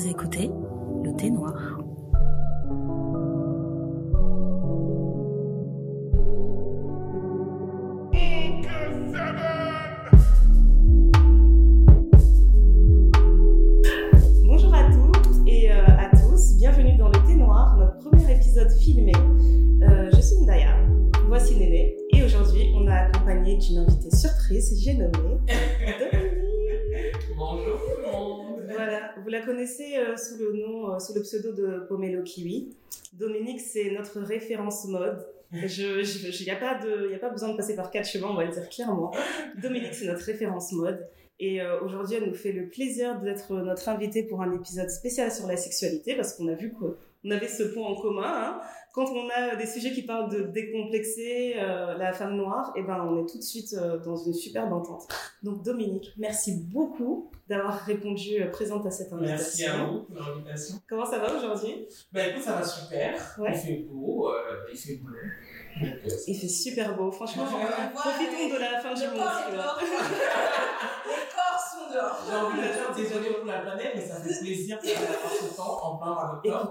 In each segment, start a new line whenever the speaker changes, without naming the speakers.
Vous écoutez le
pseudo de Pomelo Kiwi. Dominique, c'est notre référence mode. Il n'y a, pas de- y a pas besoin de passer par quatre chemins, on va le dire clairement. Dominique, c'est notre référence mode. Et euh, aujourd'hui, elle nous fait le plaisir d'être notre invitée pour un épisode spécial sur la sexualité, parce qu'on a vu qu'on avait ce point en commun. hein. Quand on a des sujets qui parlent de décomplexer euh, la femme noire, et ben, on est tout de suite euh, dans une superbe entente. Donc Dominique, merci beaucoup d'avoir répondu euh, présente à cette invitation.
Merci à vous pour l'invitation.
Comment ça va aujourd'hui?
Ben écoute, ça va super.
Ouais.
Il fait beau, euh, il fait bleu. Donc,
Il fait super beau, franchement.
On
voit
Profitons de la fin du monde.
dehors.
J'ai envie de dire désolé pour la planète, mais ça fait plaisir d'avoir ce temps en plein mois d'octobre.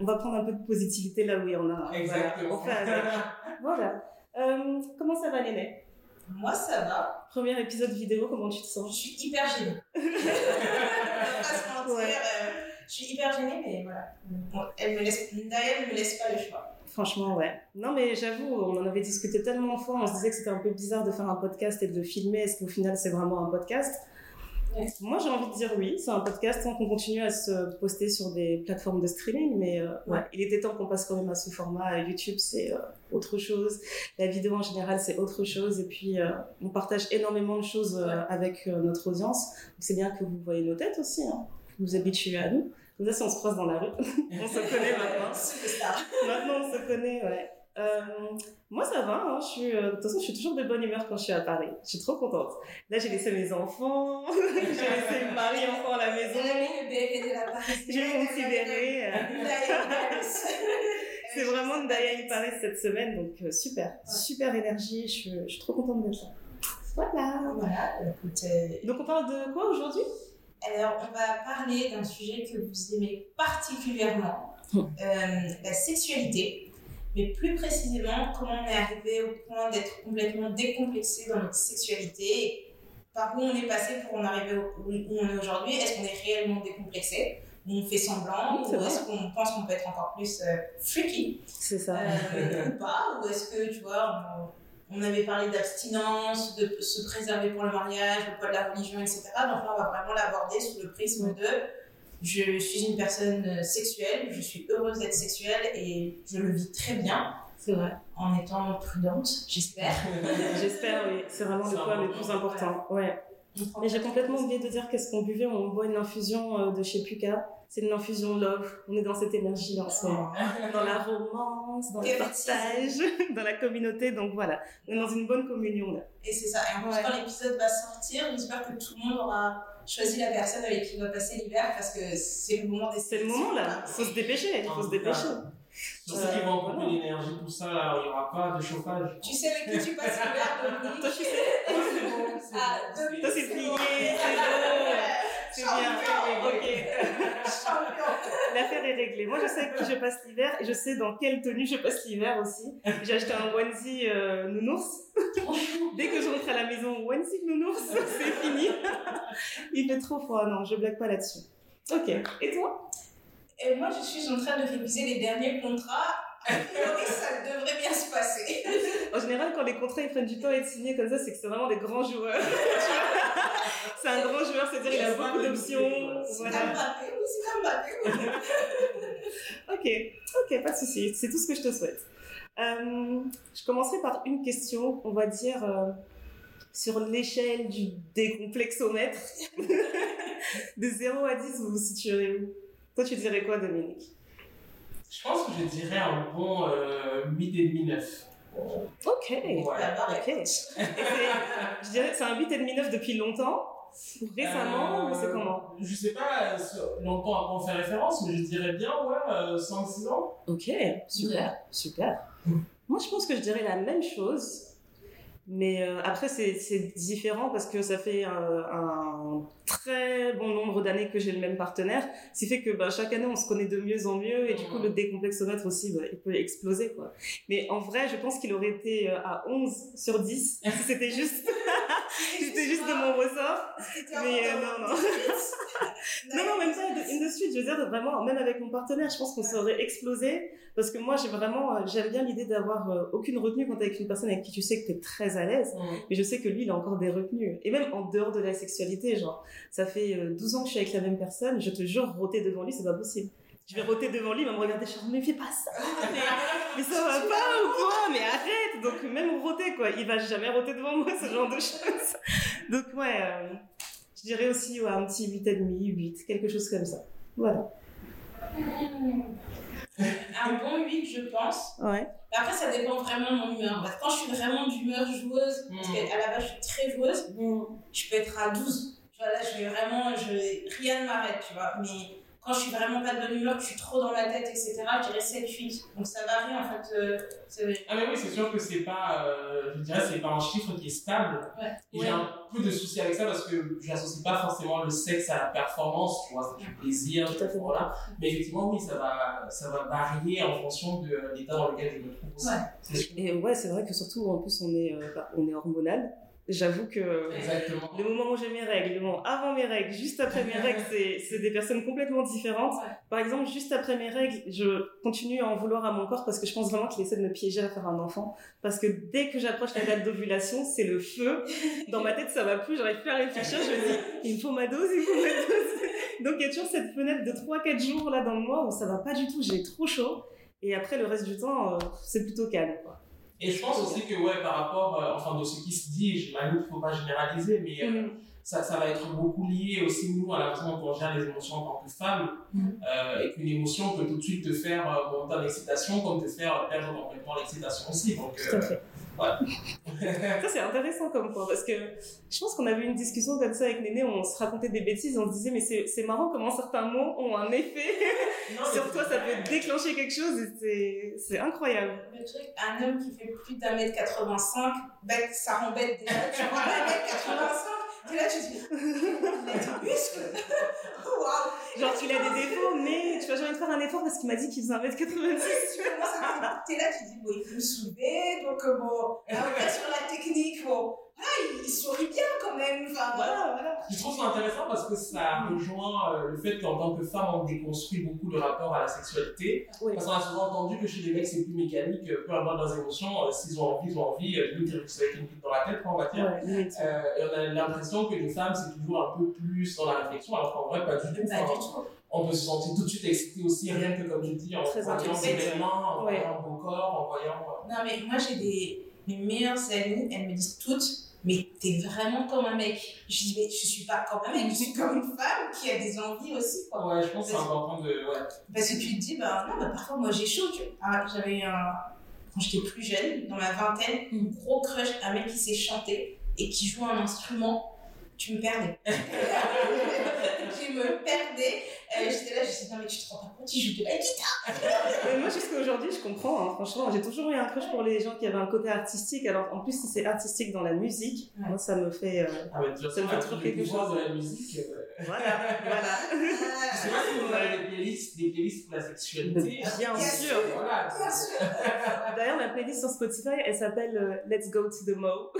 On va prendre un peu de positivité là où il y en a.
Exactement.
Voilà. Euh, comment ça va, Néné?
Moi, ça va.
Premier épisode vidéo, comment tu te
Je
sens
suis hyper gênée. Pas se mentir.
Ouais.
euh, je suis hyper gênée, mais voilà. Bon, elle me laisse, me laisse pas le choix.
Franchement, ouais. Non, mais j'avoue, on en avait discuté tellement de fois, on se disait que c'était un peu bizarre de faire un podcast et de le filmer. Est-ce qu'au final, c'est vraiment un podcast?
Ouais.
Moi, j'ai envie de dire oui, c'est un podcast tant qu'on continue à se poster sur des plateformes de streaming, mais euh, ouais, il était temps qu'on passe quand même à ce format. YouTube, c'est euh, autre chose. La vidéo en général, c'est autre chose. Et puis, euh, on partage énormément de choses euh,
Ouais.
avec euh, notre audience. Donc, c'est bien que vous voyez nos têtes aussi. Hein. Vous vous habituez à nous. Comme ça, si on se croise dans la rue, on se connaît maintenant. Maintenant, on se connaît, ouais. Euh, moi, ça va. Hein. Je suis, euh, de toute façon, je suis toujours de bonne humeur quand je suis à Paris. Je suis trop contente. Là, j'ai laissé mes enfants. j'ai laissé mon mari enfant à la maison.
Le.
J'ai béret. euh. C'est vraiment Ndaya Paris cette semaine. Donc, super. Super énergie. Je suis, je suis trop contente d'être là. Voilà.
Voilà, écoute.
Donc, on parle de quoi aujourd'hui?
Alors, on va parler d'un sujet que vous aimez particulièrement, euh, la sexualité, mais plus précisément comment on est arrivé au point d'être complètement décomplexé dans notre sexualité, par où on est passé pour en arriver où où on est aujourd'hui? Est-ce qu'on est réellement décomplexé? Ou on fait semblant,
Oui,
ou est-ce qu'on pense qu'on peut être encore plus euh, freaky?
C'est ça.
euh, ou pas, ou est-ce que, tu vois, on, on avait parlé d'abstinence, de se préserver pour le mariage, le poids de la religion, etc. Donc là, on va vraiment l'aborder sous le prisme de je suis une personne euh, sexuelle, je suis heureuse d'être sexuelle et je le vis très bien
C'est vrai.
en étant prudente, j'espère.
J'espère, oui. C'est vraiment le point le
important.
plus important. Ouais. Mais j'ai complètement oublié de dire qu'est-ce qu'on buvait. On boit une infusion euh, de chez Puka. C'est une infusion love. On est dans cette énergie-là en ce moment. Dans la romance, dans le partage, dans la communauté. Donc voilà, on est dans une bonne communion là.
Et c'est ça. Et en plus,
Ouais.
quand l'épisode va sortir, j'espère que tout le monde aura choisi la personne avec qui il va passer l'hiver parce que c'est le moment des
C'est le moment là. Il faut se dépêcher. Il faut se dépêcher.
Sur ceux qui vont couper l'énergie, tout ça, il n'y aura pas de chauffage.
Tu sais avec qui tu passes l'hiver, Dominique
Toi, tu sais.
Ah,
bon.
Dominique,
Toi, c'est plié, c'est bon. C'est bien.
Champion.
Ok. L'affaire est réglée. Moi, je sais avec qui je passe l'hiver et je sais dans quelle tenue je passe l'hiver aussi. J'ai acheté un onesie euh, nounours. Dès que je rentre à la maison, onesie nounours, c'est fini. Il fait trop froid. Non, je blague pas là-dessus. Ok. Et toi?
Et moi, je suis en train de réviser les derniers contrats. A priori, ça devrait bien se passer.
En général, quand les contrats ils prennent du temps à être signés comme ça, c'est que c'est vraiment des grands joueurs. C'est un grand joueur, c'est-à-dire il a beaucoup d'options.
C'est
Voilà.
c'est Mbappé.
Ok, ok, pas de souci. C'est tout ce que je te souhaite. Euh, je commencerai par une question, on va dire, euh, sur l'échelle du décomplexomètre. de 0 à 10, vous vous situerez où? Toi, tu dirais quoi, Dominique?
Je pense que je dirais un bon euh, 8,5-9.
Ok.
Voilà.
La barre
Ok.
est
Et c'est- je dirais que c'est un 8,5-9 depuis longtemps récemment ou c'est
Euh,
comment?
Je sais pas euh, longtemps à quoi on fait référence, mais je dirais bien, ouais, euh, 5-6 ans.
Ok, super, super. Moi, je pense que je dirais la même chose, Mais euh, après, c'est différent parce que ça fait euh, un très bon nombre d'années que j'ai le même partenaire. Ce qui fait que bah, chaque année, on se connaît de mieux en mieux et du coup, le décomplexomètre aussi, bah, il peut exploser. Quoi. Mais en vrai, je pense qu'il aurait été euh, à 11 sur 10 si c'était juste, c'était juste de mon ressort. Mais euh, non, non. Non, non, même pas in the suite. Je veux dire, vraiment, même avec mon partenaire, je pense qu'on serait explosé. Parce que moi, j'ai vraiment, j'aime bien l'idée d'avoir aucune retenue quand t'es avec une personne avec qui tu sais que t'es très à l'aise.
Mm.
Mais je sais que lui, il a encore des retenues. Et même en dehors de la sexualité, genre, ça fait euh, 12 ans que je suis avec la même personne. Je te jure, roter devant lui, c'est pas possible. Je vais roter devant lui, il va me regarder, genre, mais fais pas ça. Mais, mais ça va pas ou quoi? Mais arrête! Donc, même roter, quoi. Il va jamais roter devant moi, ce genre de choses. Donc, ouais, euh, je dirais aussi, ouais, un petit 8,5, 8, quelque chose comme ça. Voilà.
Un bon 8, je pense.
Ouais.
Mais après, ça dépend vraiment de mon humeur. Quand je suis vraiment d'humeur joueuse, parce
Mm.
qu'à la base, je suis très joueuse, je peux être à 12. Tu vois, là, je vais vraiment, je, rien ne m'arrête, tu vois. Mais quand je suis vraiment pas de bonne humeur, que je suis trop dans la tête, etc., je dirais 7, 8. Donc ça varie, en fait. euh,
Ah mais oui, c'est sûr que c'est pas, euh, je dirais, c'est pas un chiffre qui est stable.
Ouais.
Et
Ouais.
j'ai un peu de soucis avec ça parce que je n'associe pas forcément le sexe à la performance, tu vois, c'est du plaisir,
Tout à fait.
voilà. Mais effectivement, oui, ça va, ça va varier en fonction de l'état dans lequel je me trouve aussi.
Ouais.
Et ouais, c'est vrai que surtout, en plus, on est, euh, bah, on est hormonal. J'avoue que
Exactement.
le moment où j'ai mes règles, le moment avant mes règles, juste après mes règles, c'est, des personnes complètement différentes. Par exemple, juste après mes règles, je continue à en vouloir à mon corps parce que je pense vraiment qu'il essaie de me piéger à faire un enfant. Parce que dès que j'approche la date d'ovulation, c'est le feu. Dans ma tête, ça va plus, j'arrive plus à réfléchir. Je me dis, il me faut ma dose, il me faut ma dose. Donc il y a toujours cette fenêtre de 3-4 jours là dans le mois où ça va pas du tout, j'ai trop chaud. Et après, le reste du temps, euh, c'est plutôt calme. Quoi.
Et je pense aussi que, ouais, par rapport, euh, enfin, de ce qui se dit, j'imagine qu'il ne faut pas généraliser, mais euh,
Mm.
ça, ça va être beaucoup lié aussi, nous, à la façon dont on gère les émotions en tant que femme.
Mhm.
Euh, et qu'une émotion peut tout de suite te faire euh, monter en excitation, comme te faire perdre complètement l'excitation aussi. Donc,
Tout à fait.
Ouais.
Ça, c'est intéressant comme point parce que je pense qu'on avait une discussion comme ça avec Néné où on se racontait des bêtises, on se disait, mais c'est c'est marrant comment certains mots ont un effet
Non,
sur toi, ça
vrai.
peut déclencher quelque chose et c'est- c'est incroyable.
Le truc, un homme qui fait plus d'un mètre 85, bête, ça rend bête déjà. Tu vois, un mètre 85, t'es là, tu te dis, il a des muscles. Waouh!
Genre, il a des défauts, mais tu vas jamais te faire un effort parce qu'il m'a dit qu'il faisait 1m86.
Tu à t'es là, tu te dis, bon, il faut me soulever, donc euh, bon, après sur la technique, bon, ah, il, sourit bien quand même, enfin voilà, voilà.
Je trouve ça intéressant parce que ça rejoint euh, le fait qu'en tant que femme, on déconstruit beaucoup le rapport à la sexualité.
Oui.
Parce qu'on a souvent entendu que chez les mecs, c'est plus mécanique, peu importe leurs émotions, euh, s'ils ont envie, ils ont envie, euh, limite, ils avec une pipe dans la tête, quoi, on va dire.
Ouais.
Euh, et on a l'impression que les femmes, c'est toujours un peu plus dans la réflexion, alors qu'en vrai, pas du tout.
Pas
Enfin,
du tout.
on peut se sentir tout de suite excité aussi, rien que comme tu dis, en
Très
voyant vêtements, en
Ouais.
voyant beau corps, en voyant.
Non, mais moi, j'ai des. Mes meilleures amies, elles me disent toutes, mais t'es vraiment comme un mec. Je dis, mais je suis pas comme un mec, je suis comme une femme qui a des envies aussi, quoi.
Ouais, je pense que c'est important de. Ouais.
Parce que tu te dis, bah non, bah, parfois moi j'ai chaud. Tu... Ah, J'avais un. Quand j'étais plus jeune, dans ma vingtaine, un gros crush, un mec qui sait chanter et qui joue un instrument. Tu me perdais. tu me perdais. Euh, J'étais là, je me disais, non, mais tu te rends pas compte, il joue de la guitare.
Mais moi, jusqu'à aujourd'hui, je comprends. hein. Franchement, j'ai toujours eu un crush pour les gens qui avaient un côté artistique. Alors, en plus, si c'est artistique dans la musique,
Ouais.
moi, ça me fait. euh,
Ah, mais toute
Ça me fait toujours
le
quelque chose.
de la musique. euh,
Voilà, voilà.
Je sais pas si vous avez des playlists, des playlists pour la sexualité.
Bien
Bien
sûr.
Voilà.
Bien sûr.
D'ailleurs, ma playlist sur Spotify, elle s'appelle euh, Let's Go to the Mo.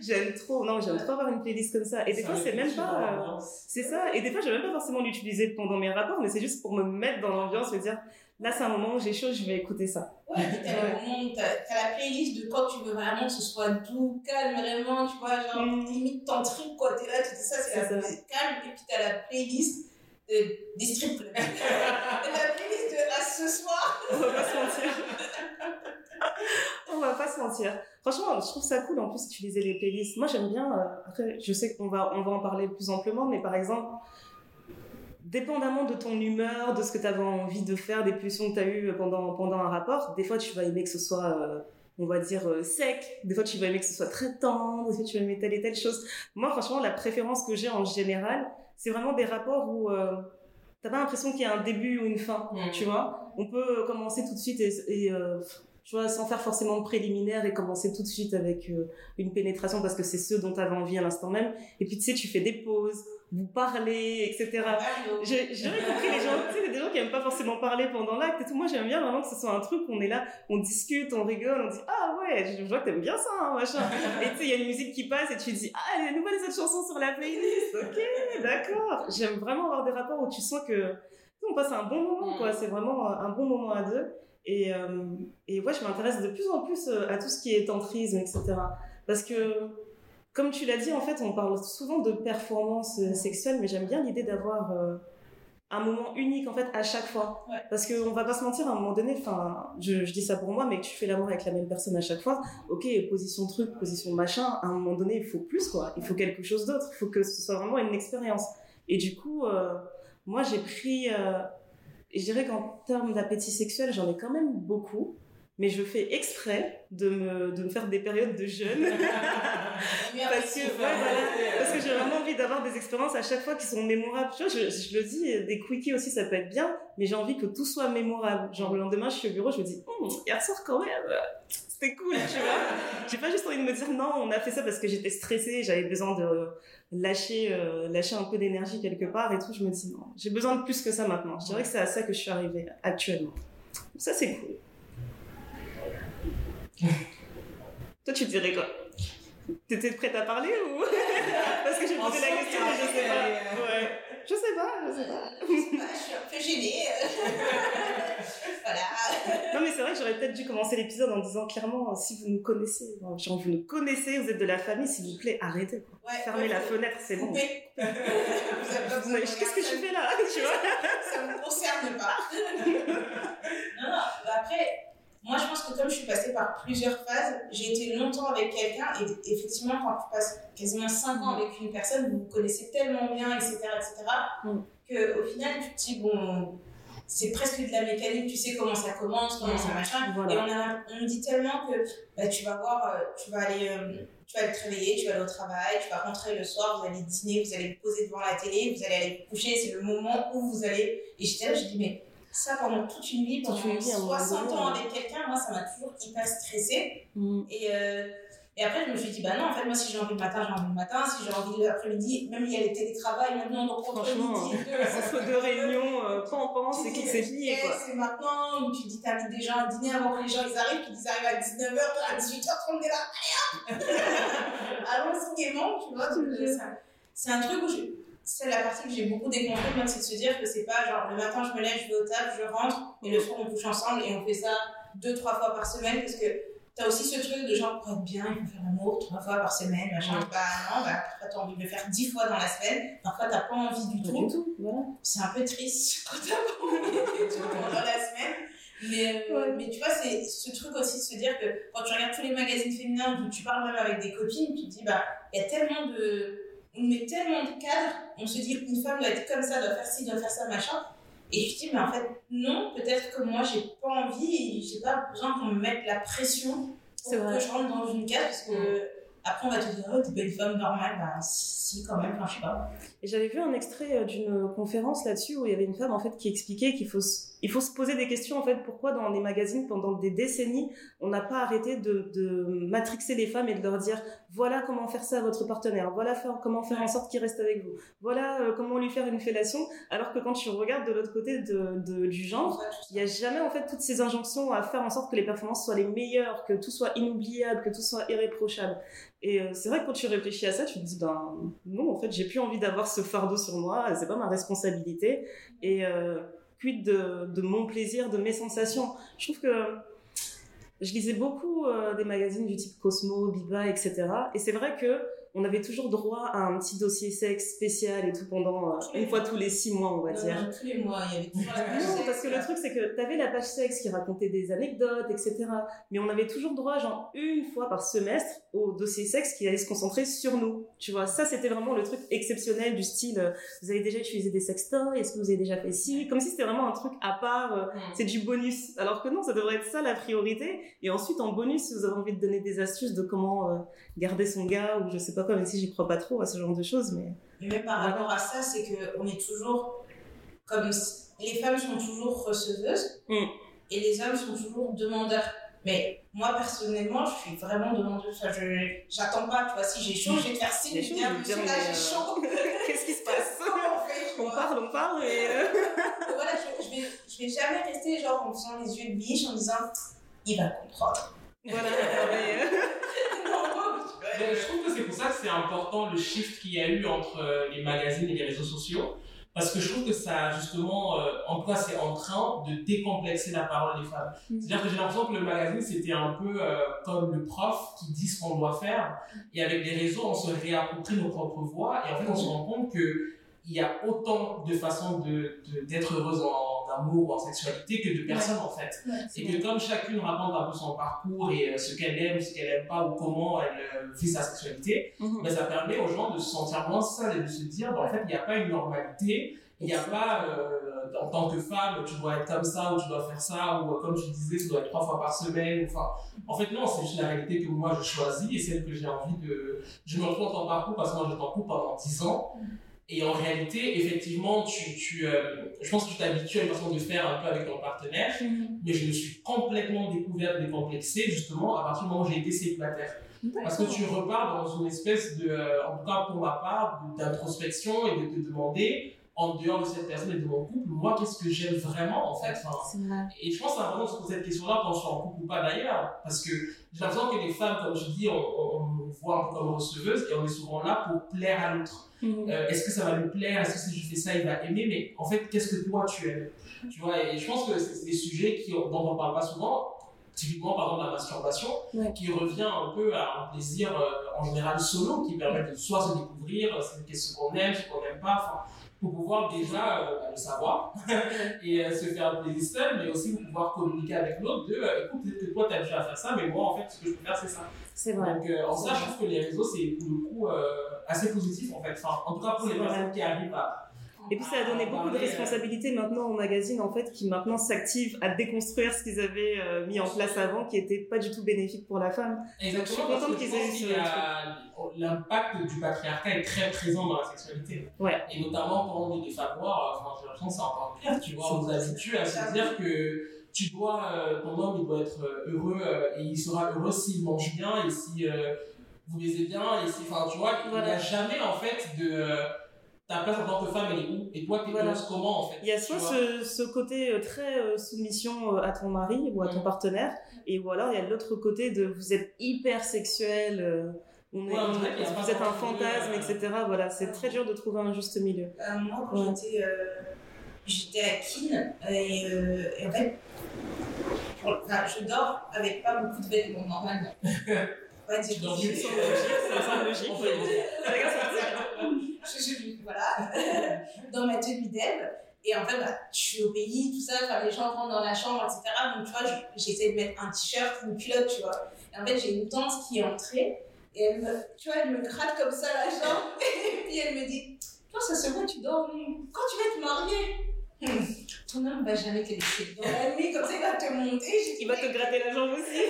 j'aime trop, non, j'aime trop avoir une playlist comme ça. Et des fois, c'est même pas, euh, c'est ça. Et des fois, je vais même pas forcément l'utiliser pendant mes rapports, mais c'est juste pour me mettre dans l'ambiance, me dire, là, c'est un moment où j'ai chaud, je vais écouter ça.
Ouais, puis t'as le moment où t'as la playlist de quand tu veux vraiment que ce soit doux, calme, vraiment, tu vois, genre
Mm.
limite tantrique, quoi. T'es là, tu dis ça, c'est la
ça.
calme, et puis t'as la playlist de, des strip clubs. la playlist de à ce soir.
On va pas se mentir. On va pas se mentir. Franchement, je trouve ça cool en plus d'utiliser les playlists. Moi, j'aime bien. euh, après, je sais qu'on va, on va en parler plus amplement, mais par exemple, dépendamment de ton humeur, de ce que tu avais envie de faire, des pulsions que tu as eues pendant, pendant un rapport, des fois, tu vas aimer que ce soit, euh, on va dire, euh, sec. Des fois, tu vas aimer que ce soit très tendre. Des fois, tu vas aimer telle et telle chose. Moi, franchement, la préférence que j'ai en général, c'est vraiment des rapports où t'as pas l'impression qu'il y a un début ou une fin,
Mm.
tu vois. On peut commencer tout de suite et, et, euh, tu vois, sans faire forcément de préliminaire et commencer tout de suite avec euh, une pénétration parce que c'est ce dont tu avais envie à l'instant même. Et puis, tu sais, tu fais des pauses, vous parlez, etc. J'ai j'ai jamais compris les gens, tu sais, des gens qui aiment pas forcément parler pendant l'acte et tout. Moi, j'aime bien vraiment que ce soit un truc où on est là, on discute, on rigole, on dit, ah ouais, je vois que t'aimes bien ça, hein, machin. Et tu sais, il y a une musique qui passe et tu dis, ah, il y a une nouvelle cette chanson sur la playlist. Ok, d'accord. J'aime vraiment avoir des rapports où tu sens que, on passe un bon moment, quoi. C'est vraiment un bon moment à deux. Et, euh, et ouais, je m'intéresse de plus en plus euh, à tout ce qui est tantrisme, etc. Parce que, comme tu l'as dit, en fait, on parle souvent de performance euh, sexuelle, mais j'aime bien l'idée d'avoir un moment unique, en fait, à chaque fois.
Ouais.
Parce qu'on va pas se mentir, à un moment donné, enfin, je, je dis ça pour moi, mais que tu fais l'amour avec la même personne à chaque fois, ok, position truc, position machin, à un moment donné, il faut plus, quoi. Il faut quelque chose d'autre. Il faut que ce soit vraiment une expérience. Et du coup, euh, moi, j'ai pris, euh, je dirais qu'en termes d'appétit sexuel, j'en ai quand même beaucoup, mais je fais exprès de me, de me faire des périodes de jeûne. parce que, ouais, voilà, parce que j'ai vraiment envie d'avoir des expériences à chaque fois qui sont mémorables. Tu vois, je, je le dis, des quickies aussi, ça peut être bien, mais j'ai envie que tout soit mémorable. Genre, le lendemain, je suis au bureau, je me dis, Hum, hier soir, quand même, c'était cool, tu vois. J'ai pas juste envie de me dire, non, on a fait ça parce que j'étais stressée, j'avais besoin de lâcher, euh, lâcher un peu d'énergie quelque part et tout. Je me dis, non, j'ai besoin de plus que ça maintenant. Je dirais que c'est à ça que je suis arrivée actuellement. Ça, c'est cool. Toi, tu dirais quoi? T'étais prête à parler ou? Parce que j'ai posé la question, mais je sais pas. Ouais. Je sais pas, je sais pas.
Je sais pas, je suis un peu gênée. voilà.
Non, mais c'est vrai que j'aurais peut-être dû commencer l'épisode en disant clairement, si vous nous connaissez, genre vous nous connaissez, vous êtes de la famille, s'il vous plaît, arrêtez. quoi.
Ouais,
Fermez
ouais,
la fenêtre, c'est bon. Qu'est-ce que je fais là? Tu vois?
Ça ne me concerne pas. non, non, bah après, moi je pense que comme je suis passée par plusieurs phases, j'ai été longtemps avec quelqu'un et effectivement, quand tu passes quasiment 5 ans avec une personne, vous vous connaissez tellement bien, etc., etc.,
Mm.
qu'au final, tu te dis, bon, c'est presque de la mécanique, tu sais comment ça commence, comment ça machin. Et on, a, on dit tellement que bah, tu vas voir, euh, tu vas aller, euh, tu vas aller te réveiller, tu vas aller au travail, tu vas rentrer le soir, vous allez dîner, vous allez vous poser devant la télé, vous allez aller vous coucher, c'est le moment où vous allez. Et j'étais là, je dis, mais ça pendant toute une vie,
Toute
pendant
une vie, à un moment
60
donné,
ans avec quelqu'un, moi ça m'a toujours hyper stressée.
Mm.
Et, euh, et après, je me suis dit, bah non, en fait, moi si j'ai envie le matin, j'ai envie le matin, si j'ai envie l'après-midi, même il y a les télétravails maintenant, donc entre
Franchement,
midi deux,
Entre deux réunions, euh, pan pan, c'est qui c'est quoi.
C'est maintenant, où tu dis t'invites des gens à dîner avant que les gens ils arrivent, puis ils arrivent à 19h, à 18h30, on est là, allez hop Allons-y gaiement, tu vois. euh, C'est un truc où je- c'est la partie que j'ai beaucoup déconstruite, même, c'est de se dire que c'est pas genre le matin je me lève, je vais au taf, je rentre, et le soir on couche ensemble et on fait ça deux, trois fois par semaine parce que t'as aussi ce truc de genre pour être bien, il faut faire l'amour trois fois par semaine, machin. Bah non, bah parfois t'as envie de le faire dix fois dans la semaine, parfois t'as pas envie du tout
du tout, voilà.
c'est un peu triste quand t'as pas envie de tout pendant la semaine. Mais, euh,
Ouais.
mais tu vois, c'est ce truc aussi de se dire que quand tu regardes tous les magazines féminins où tu parles même avec des copines, tu te dis, bah, il y a tellement de. On met tellement de cadres, on se dit qu'une femme doit être comme ça, doit faire ci, doit faire ça, machin. Et te dis, mais en fait, non, peut-être que moi, j'ai pas envie et j'ai pas besoin qu'on me mette la pression pour
vrai.
que je rentre dans une case parce que après, on va te dire, oh, t'es une femme normale. Bah, si, quand même, enfin, je sais pas.
Et j'avais vu un extrait euh, d'une conférence là-dessus où il y avait une femme en fait qui expliquait qu'il faut se, il faut se poser des questions en fait pourquoi dans les magazines pendant des décennies on n'a pas arrêté de, de matrixer les femmes et de leur dire voilà comment faire ça à votre partenaire voilà faire, comment faire en sorte qu'il reste avec vous voilà euh, comment lui faire une fellation alors que quand tu regardes de l'autre côté de, de- du genre il n'y a jamais en fait toutes ces injonctions à faire en sorte que les performances soient les meilleures, que tout soit inoubliable, que tout soit irréprochable. Et euh, c'est vrai que quand tu réfléchis à ça, tu te dis ben non, en fait, j'ai plus envie d'avoir ce fardeau sur moi, c'est pas ma responsabilité. Et euh, quid de, de mon plaisir, de mes sensations. Je trouve que je lisais beaucoup euh, des magazines du type Cosmo, Biba, etc. Et c'est vrai que on avait toujours droit à un petit dossier sexe spécial et tout pendant euh, une fois tous les six mois, on va dire.
Euh, tous les mois, il y avait toujours la page
Non,
sexe,
parce que le truc, c'est que t'avais la page sexe qui racontait des anecdotes, etc. Mais on avait toujours droit, genre, une fois par semestre, au dossier sexe qui allait se concentrer sur nous. Tu vois, ça, c'était vraiment le truc exceptionnel du style, euh, vous avez déjà utilisé des sextoys, est-ce que vous avez déjà fait ci? Comme si c'était vraiment un truc à part, euh, c'est du bonus. Alors que non, ça devrait être ça la priorité. Et ensuite, en bonus, si vous avez envie de donner des astuces de comment euh, garder son gars, ou je sais pas quoi, même si j'y crois pas trop à ce genre de choses, mais...
Mais même par
Voilà.
rapport à ça, c'est qu'on est toujours comme les femmes sont toujours receveuses
Mm.
et les hommes sont toujours demandeurs. Mais moi, personnellement, je suis vraiment demandeuse. Je j'attends pas, tu vois. Si j'ai chaud, je vais te faire signe. Je ah,
dire,
monsieur, là, j'ai
euh,
chaud.
Qu'est-ce qui se passe?
On fait,
On parle, on parle, et. euh,
voilà, je, je vais, je vais jamais rester genre en faisant les yeux de biche en disant, il va comprendre.
Voilà, mais, euh,
je trouve que c'est pour ça que c'est important le shift qu'il y a eu entre les magazines et les réseaux sociaux. Parce que je trouve que ça, justement, euh, en tout cas, c'est en train de décomplexer la parole des femmes. C'est-à-dire que j'ai l'impression que le magazine, c'était un peu euh, comme le prof qui dit ce qu'on doit faire. Et avec les réseaux, on se réapproprie nos propres voix. Et en fait, on se rend compte que il y a autant de façons de, de- d'être heureuse en amour ou en sexualité que de personnes, en fait. Et que comme chacune raconte un peu son parcours et euh, ce qu'elle aime, ce qu'elle aime pas ou comment elle euh, vit sa sexualité,
Mhm.
ben, ça permet aux gens de se sentir moins seuls et de se dire, ben, en fait, il n'y a pas une normalité, il n'y a pas, euh, en tant que femme, tu dois être comme ça ou tu dois faire ça, ou euh, comme tu disais, ça doit être trois fois par semaine. Enfin, en fait, non, c'est juste la réalité que moi je choisis et celle que j'ai envie de. Je me retrouve en parcours parce que moi j'étais en couple pendant 10 ans. Et en réalité, effectivement, tu, tu, euh, je pense que tu t'habitues à une façon de faire un peu avec ton partenaire, mais je me suis complètement découverte, décomplexée, justement, à partir du moment où j'ai été célibataire. Parce que tu repars dans une espèce de, euh, en tout cas pour ma part, d'introspection et de te demander, en dehors de cette personne et de mon couple, moi, qu'est-ce que j'aime vraiment, en fait. Enfin,
C'est vrai.
et je pense que c'est important de se poser cette question-là quand je suis en couple ou pas d'ailleurs. Parce que j'ai l'impression que les femmes, comme je dis, on, on, on voit un peu comme receveuses et on est souvent là pour plaire à l'autre.
Mhm.
Euh, est-ce que ça va lui plaire? Est-ce que si je fais ça, il va aimer? Mais en fait, qu'est-ce que toi tu aimes? Tu vois, et je pense que c'est c'est des sujets qui, dont on parle pas souvent. Typiquement, par exemple, la masturbation,
Ouais.
qui revient un peu à un plaisir euh, en général solo, qui permet de soit se découvrir, euh, qu'est-ce qu'on aime, ce qu'on n'aime pas, pour pouvoir déjà euh, bah, le savoir et euh, se faire plaisir seul, mais aussi pour pouvoir communiquer avec l'autre de euh, écoute, peut-être que toi tu as déjà à faire ça, mais moi en fait, ce que je peux faire, c'est ça.
C'est vrai.
Donc, en ça, je trouve que les réseaux, c'est pour le coup assez positif en fait. Enfin, en tout cas, pour les personnes qui arrivent à.
Et puis ça a donné
à
beaucoup de
parler, euh,
responsabilités maintenant au magazine en fait qui maintenant s'activent à déconstruire ce qu'ils avaient euh, mis en place avant qui était pas du tout bénéfique pour la femme.
Exactement,
Je suis contente qu'ils aient eu
l'impact du patriarcat est très présent dans la sexualité.
Ouais.
Et notamment quand on est des femmes noires, enfin, j'ai l'impression que c'est encore pire, tu vois, on nous habitue à se dire que tu dois, euh, ton homme, il doit être euh, heureux euh, et il sera heureux s'il mange bien et si euh, vous baisez bien et si, enfin, tu vois, il n'y a jamais en fait de euh, ta place en tant que femme, elle est où Et toi, t'es
Voilà.
comment en fait
Il y a
tu
soit ce, ce côté euh, très euh, soumission euh, à ton mari ou à ton
Mhm.
partenaire, et ou alors il y a l'autre côté de vous êtes hyper sexuel, euh, on est,
Ouais, on
vous êtes un fantasme, etc. Voilà, c'est très dur de trouver un juste milieu.
Euh, moi, quand
Ouais.
j'étais, euh, j'étais à Keene, et, euh, et en fait, enfin, je dors avec pas beaucoup de vêtements, normalement. Dire
Ça semble logique, logique.
Voilà, dans ma tenue d'Ève. Et en fait, bah, je suis au pays, tout ça, enfin, les gens rentrent dans la chambre, etc. Donc, tu vois, je- j'essaie de mettre un t-shirt, une culotte, tu vois. Et en fait, j'ai une tante qui est entrée, et elle me, tu vois, elle me gratte comme ça la jambe, et puis elle me dit, toi, ça se voit, tu dors. Quand tu vas te marier, hum, ton homme va jamais te laisser dans la nuit, comme ça, il va te monter. Dit,
Il va te gratter la jambe aussi.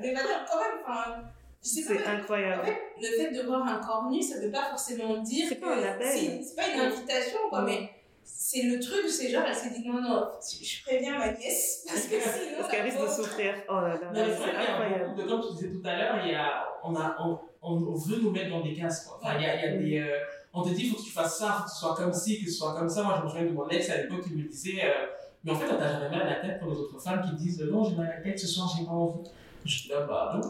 Mais maintenant, quand même, enfin, je sais pas.
C'est
En
incroyable.
fait, le fait de voir un corps nu, ça veut pas forcément dire
C'est
que
pas un appel.
c'est- pas une invitation, quoi, mais c'est le truc, c'est genre, elle s'est dit non, non, je préviens ma nièce, parce que sinon.
Parce qu'elle risque de souffrir. Oh là là,
Non, mais c'est
incroyable.
beaucoup de, comme tu disais tout à l'heure, il y a, on, a, on, on, on veut nous mettre dans des cases. Quoi. Enfin, il y a, il y a des, euh, on te dit, il faut que tu fasses ça, il faut que tu sois comme ci, que tu sois comme ça. Moi, je me souviens de mon ex à l'époque qui me disait, euh, mais en fait, t'as jamais mal à la tête pour les autres femmes qui disent, non, j'ai mal à la tête ce soir, j'ai pas envie. Ah bah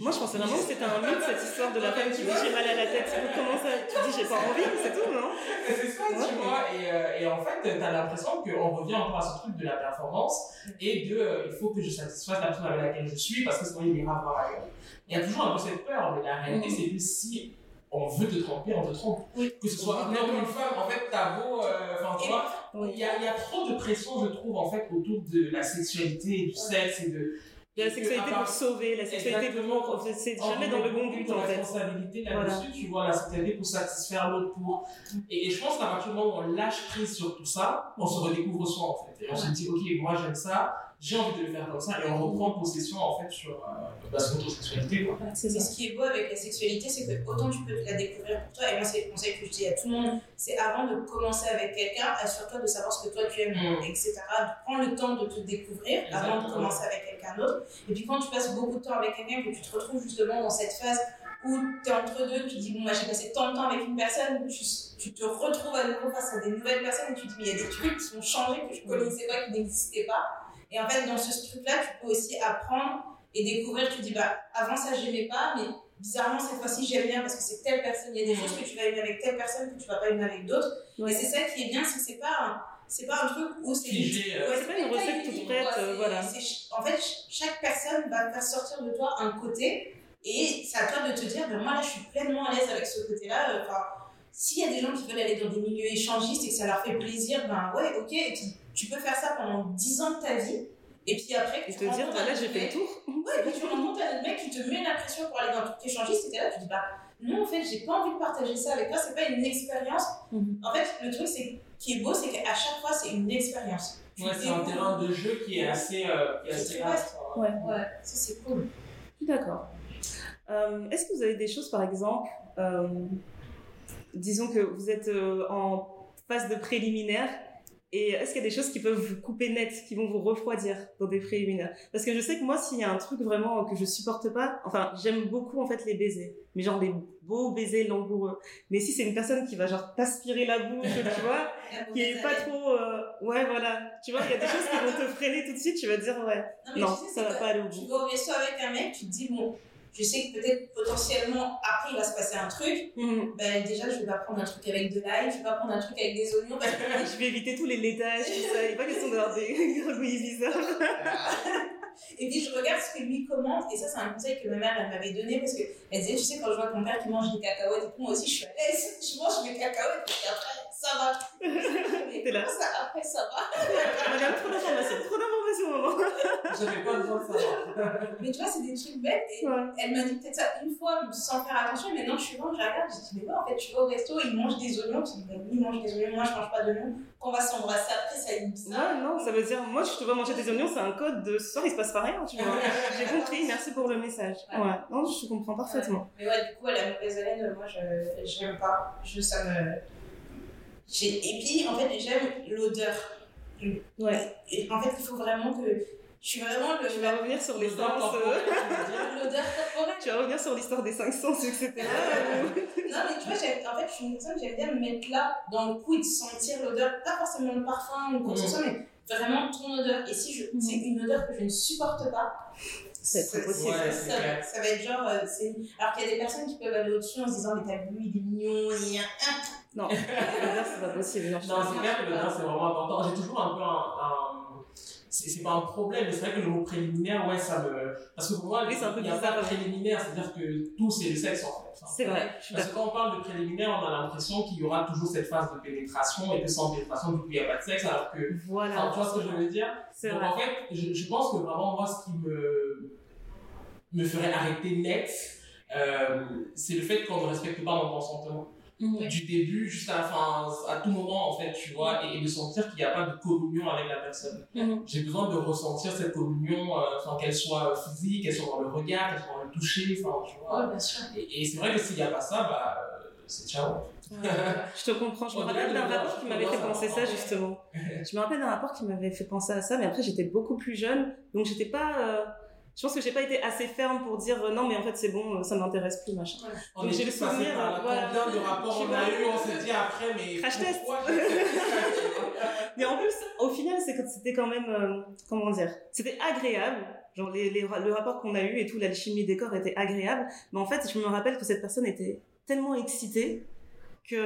Moi, je pensais vraiment que c'était un mythe, cette histoire de la femme qui dit j'ai mal à la tête. Comment ça Tu dis j'ai pas envie, c'est tout, non
C'est ça, tu vois. Et, euh, et en fait, t'as l'impression qu'on revient encore à ce truc de la performance et de euh, il faut que je satisfasse la personne avec laquelle je suis parce que sinon il ira voir ailleurs. Il y a toujours un peu cette peur, mais la réalité, c'est que si on veut te tromper, on te trompe.
Oui.
Que ce soit un homme ou une femme, en fait, t'as beau. euh, Enfin, tu vois, il y, a, y a trop de pression, je trouve, en fait, autour de la sexualité, du sexe et de.
Il y a la sexualité
part-
pour sauver, la sexualité
Exactement.
pour. C'est jamais dans le bon but, en
la
fait.
responsabilité là-dessus, tu vois, la sexualité pour satisfaire l'autre. Pour... Et, et je pense qu'à partir du moment où on lâche prise sur tout ça, on se redécouvre soi en fait. Et on se dit, ok, moi j'aime ça, j'ai envie de le faire comme ça, et on reprend possession en fait sur euh, bah, son autosexualité. Quoi.
C'est ce qui est beau avec la sexualité, c'est que autant tu peux la découvrir pour toi, et moi c'est le conseil que je dis à tout le monde, c'est avant de commencer avec quelqu'un, assure-toi de savoir ce que toi tu aimes,
Mm.
etc. Prends le temps de te découvrir avant de commencer avec quelqu'un d'autre. Et puis quand tu passes beaucoup de temps avec quelqu'un, que tu te retrouves justement dans cette phase où tu es entre deux, tu dis, bon, moi j'ai passé tant de temps avec une personne, tu, tu te retrouves à nouveau face à des nouvelles personnes et tu te dis, mais il y a des trucs qui ont changé que je connaissais pas, qui n'existaient pas. Et en fait, dans ce truc-là, tu peux aussi apprendre et découvrir, tu te dis, bah, avant ça, j'aimais pas, mais bizarrement, cette fois-ci, j'aime bien parce que c'est telle personne. Il y a des choses que tu vas aimer avec telle personne que tu vas pas aimer avec d'autres.
Ouais.
Et c'est ça qui est bien, c'est que c'est pas un, c'est pas un truc où c'est
euh,
Ouais,
C'est pas une recette toute prête,
quoi.
euh, voilà.
en fait, ch- chaque personne va faire sortir de toi un côté et c'est à toi de te dire, ben, moi là, je suis pleinement à l'aise avec ce côté-là. euh, Enfin, s'il y a des gens qui veulent aller dans des milieux échangistes et que ça leur fait plaisir, ben ouais, ok, et puis tu peux faire ça pendant 10 ans de ta vie. Et puis après,
Et
tu
te dire,
rencontres
bah
un
là j'ai fait
mec.
le tour.
Ouais, et puis tu rencontres un autre mec, tu te mets la pression pour aller dans le truc échangiste, et t'es là, tu dis, bah non, en fait, j'ai pas envie de partager ça avec toi, c'est pas une expérience.
Mhm.
En fait, le truc c'est, qui est beau, c'est qu'à chaque fois, c'est une expérience.
Ouais, c'est un terrain de jeu qui est assez, euh, qui est assez vaste.
Ouais.
Ouais, ça c'est cool.
Je suis d'accord. Euh, Est-ce que vous avez des choses, par exemple, euh, disons que vous êtes euh, en phase de préliminaire, et est-ce qu'il y a des choses qui peuvent vous couper net, qui vont vous refroidir dans des préliminaires? Parce que je sais que moi, s'il y a un truc vraiment que je supporte pas, enfin, j'aime beaucoup en fait les baisers, mais genre les beaux baisers langoureux. Mais si c'est une personne qui va genre t'aspirer la bouche, tu vois, qui est pas trop, euh, ouais, voilà, tu vois, il y a des choses qui vont te freiner tout de suite, tu vas te dire ouais,
mais
non,
tu sais,
ça va pas aller au
Tu
bout.
vas au resto avec un mec, tu te dis, bon, je sais que peut-être potentiellement après il va se passer un truc.
Mhm.
Ben déjà, je vais pas prendre un truc avec de l'ail, je vais pas prendre un truc avec des oignons parce que
Je vais éviter tous les laitages, tout ça. Il n'est pas question d'avoir des gargouilles bizarres.
Et puis je regarde ce que lui commande, et ça c'est un conseil que ma mère elle m'avait donné parce qu'elle disait, tu sais, quand je vois ton père qui mange des cacahuètes et moi aussi je suis à l'aise, je mange mes cacahuètes, et après ça va. Mais
là.
ça, après ça va?
Madame, trop d'informations, trop d'informations, maman.
J'avais pas besoin de savoir.
Mais tu vois, c'est des trucs bêtes, et
Ouais.
elle m'a dit peut-être ça une fois sans faire attention, et maintenant je suis là, je regarde, je dis, mais ouais, en fait, tu vas au resto, il mange des oignons, tu dis, mais lui il mange des oignons, moi je mange pas d'oignons, qu'on va s'embrasser après, ça être bizarre.
Ouais, non, ça veut dire, moi, je te vois manger des oignons, c'est un code de ce soir, il se passe pas rien, tu vois. J'ai compris, merci pour le message.
Ouais.
Ouais, non, je comprends parfaitement.
Mais ouais, du coup, la mauvaise haleine, moi, je je n'aime pas. Je, ça me... j'ai- Et puis, en fait, j'aime l'odeur.
Ouais.
Et en fait, il faut vraiment que... Je suis vraiment le...
Tu vas revenir sur les sens.
L'odeur corporelle.
tu vas revenir sur l'histoire des cinq sens, etc.
Non, mais tu vois, en fait, je suis une personne, j'aime bien me mettre là, dans le coude, sentir l'odeur, pas forcément le parfum ou quoi que ce
Mhm.
soit, mais vraiment ton odeur. Et si je...
Mhm.
c'est une odeur que je ne supporte pas,
C'est possible.
Ouais,
ça, va être genre. euh, c'est- Alors qu'il y a des personnes qui peuvent aller au-dessus en se disant, mais t'as vu, il est mignon, il y a un.
Non, c'est pas possible. Non,
c'est clair que le c'est vraiment important. J'ai toujours un peu un. un- C'est pas un problème, mais c'est vrai que le mot préliminaire, ouais, ça me. Parce que pour moi,
Oui, c'est un peu
il n'y a pas de préliminaire, c'est-à-dire que tout, c'est le sexe en fait. Enfin,
C'est vrai,
Parce que quand on parle de préliminaire, on a l'impression qu'il y aura toujours cette phase de pénétration et que sans pénétration, du coup, il n'y a pas de sexe, alors que. Enfin,
Voilà,
tu vois ce que je veux dire?
C'est
Donc
vrai.
en fait, je, je pense que vraiment, moi, ce qui me, me ferait arrêter net, euh, c'est le fait qu'on ne respecte pas mon consentement. Du début jusqu'à la fin, à tout moment, en fait, tu vois, et, et de sentir qu'il n'y a pas de communion avec la personne.
Mhm.
J'ai besoin de ressentir cette communion, euh, enfin, qu'elle soit physique, qu'elle soit dans le regard, qu'elle soit dans le toucher, enfin, tu vois.
Ouais, bien sûr.
Et, et c'est vrai que s'il n'y a pas ça, bah, euh, c'est ciao.
Je te comprends. Je me rappelle d'un rapport qui m'avait fait penser
ça
justement. Je me rappelle d'un rapport qui m'avait fait penser à ça, mais après, j'étais beaucoup plus jeune. Donc, j'étais pas. euh, Je pense que j'ai pas été assez ferme pour dire euh, non, mais en fait, c'est bon, ça m'intéresse plus, machin.
On
Donc,
est
j'ai le souvenir,
par là.
voilà.
Combien de rapports on a eu, on s'est dit après, mais
Crash test. Mais en plus, au final, c'est que c'était quand même. euh, comment dire C'était agréable. Genre, les, les, le rapport qu'on a eu et tout, l'alchimie des corps était agréable. Mais en fait, je me rappelle que cette personne était tellement excitée que.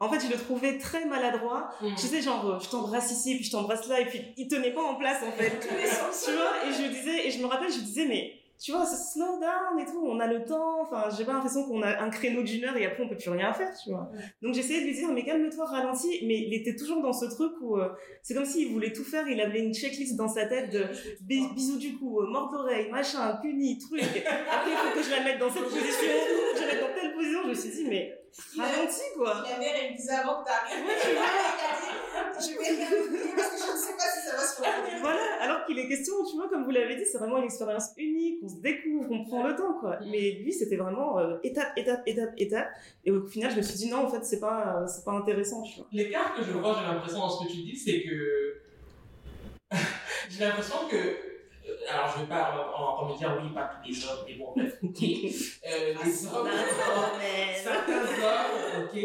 En fait, je le trouvais très maladroit.
Mm.
Tu sais, genre, euh, je t'embrasse ici, puis je t'embrasse là, et puis il tenait pas en place, en fait. tu vois, et je disais, et je me rappelle, je disais, mais tu vois, slow down et tout, on a le temps, enfin, j'ai pas l'impression qu'on a un créneau d'une heure et après on peut plus rien faire, tu vois. Donc j'essayais de lui dire, mais calme-toi, ralentis, mais il était toujours dans ce truc où euh, c'est comme s'il voulait tout faire, il avait une checklist dans sa tête de bis- bisous du cou, euh, mort d'oreille, machin, puni, truc. Après, il faut que je la mette dans cette position, je la mette dans telle position. Je me suis dit, mais
Il a-
ralentis, quoi.
Il avait révisé avant que t'arrives. Je vais réviser parce que je ne sais pas si ça va se faire.
Voilà, alors qu'il est question, tu vois, comme vous l'avez dit, c'est vraiment une expérience unique, on se découvre, on prend le temps, quoi. Mais lui, c'était vraiment euh, étape, étape, étape, étape. Et au final, je me suis dit, non, en fait, c'est pas, euh, c'est pas intéressant, tu vois.
L'écart que je vois, j'ai l'impression dans ce que tu dis, c'est que. j'ai l'impression que. Alors, je vais pas en, me dire oui, pas tous les hommes, mais bon, bref, ok. Euh, les hommes, certains hommes, ok.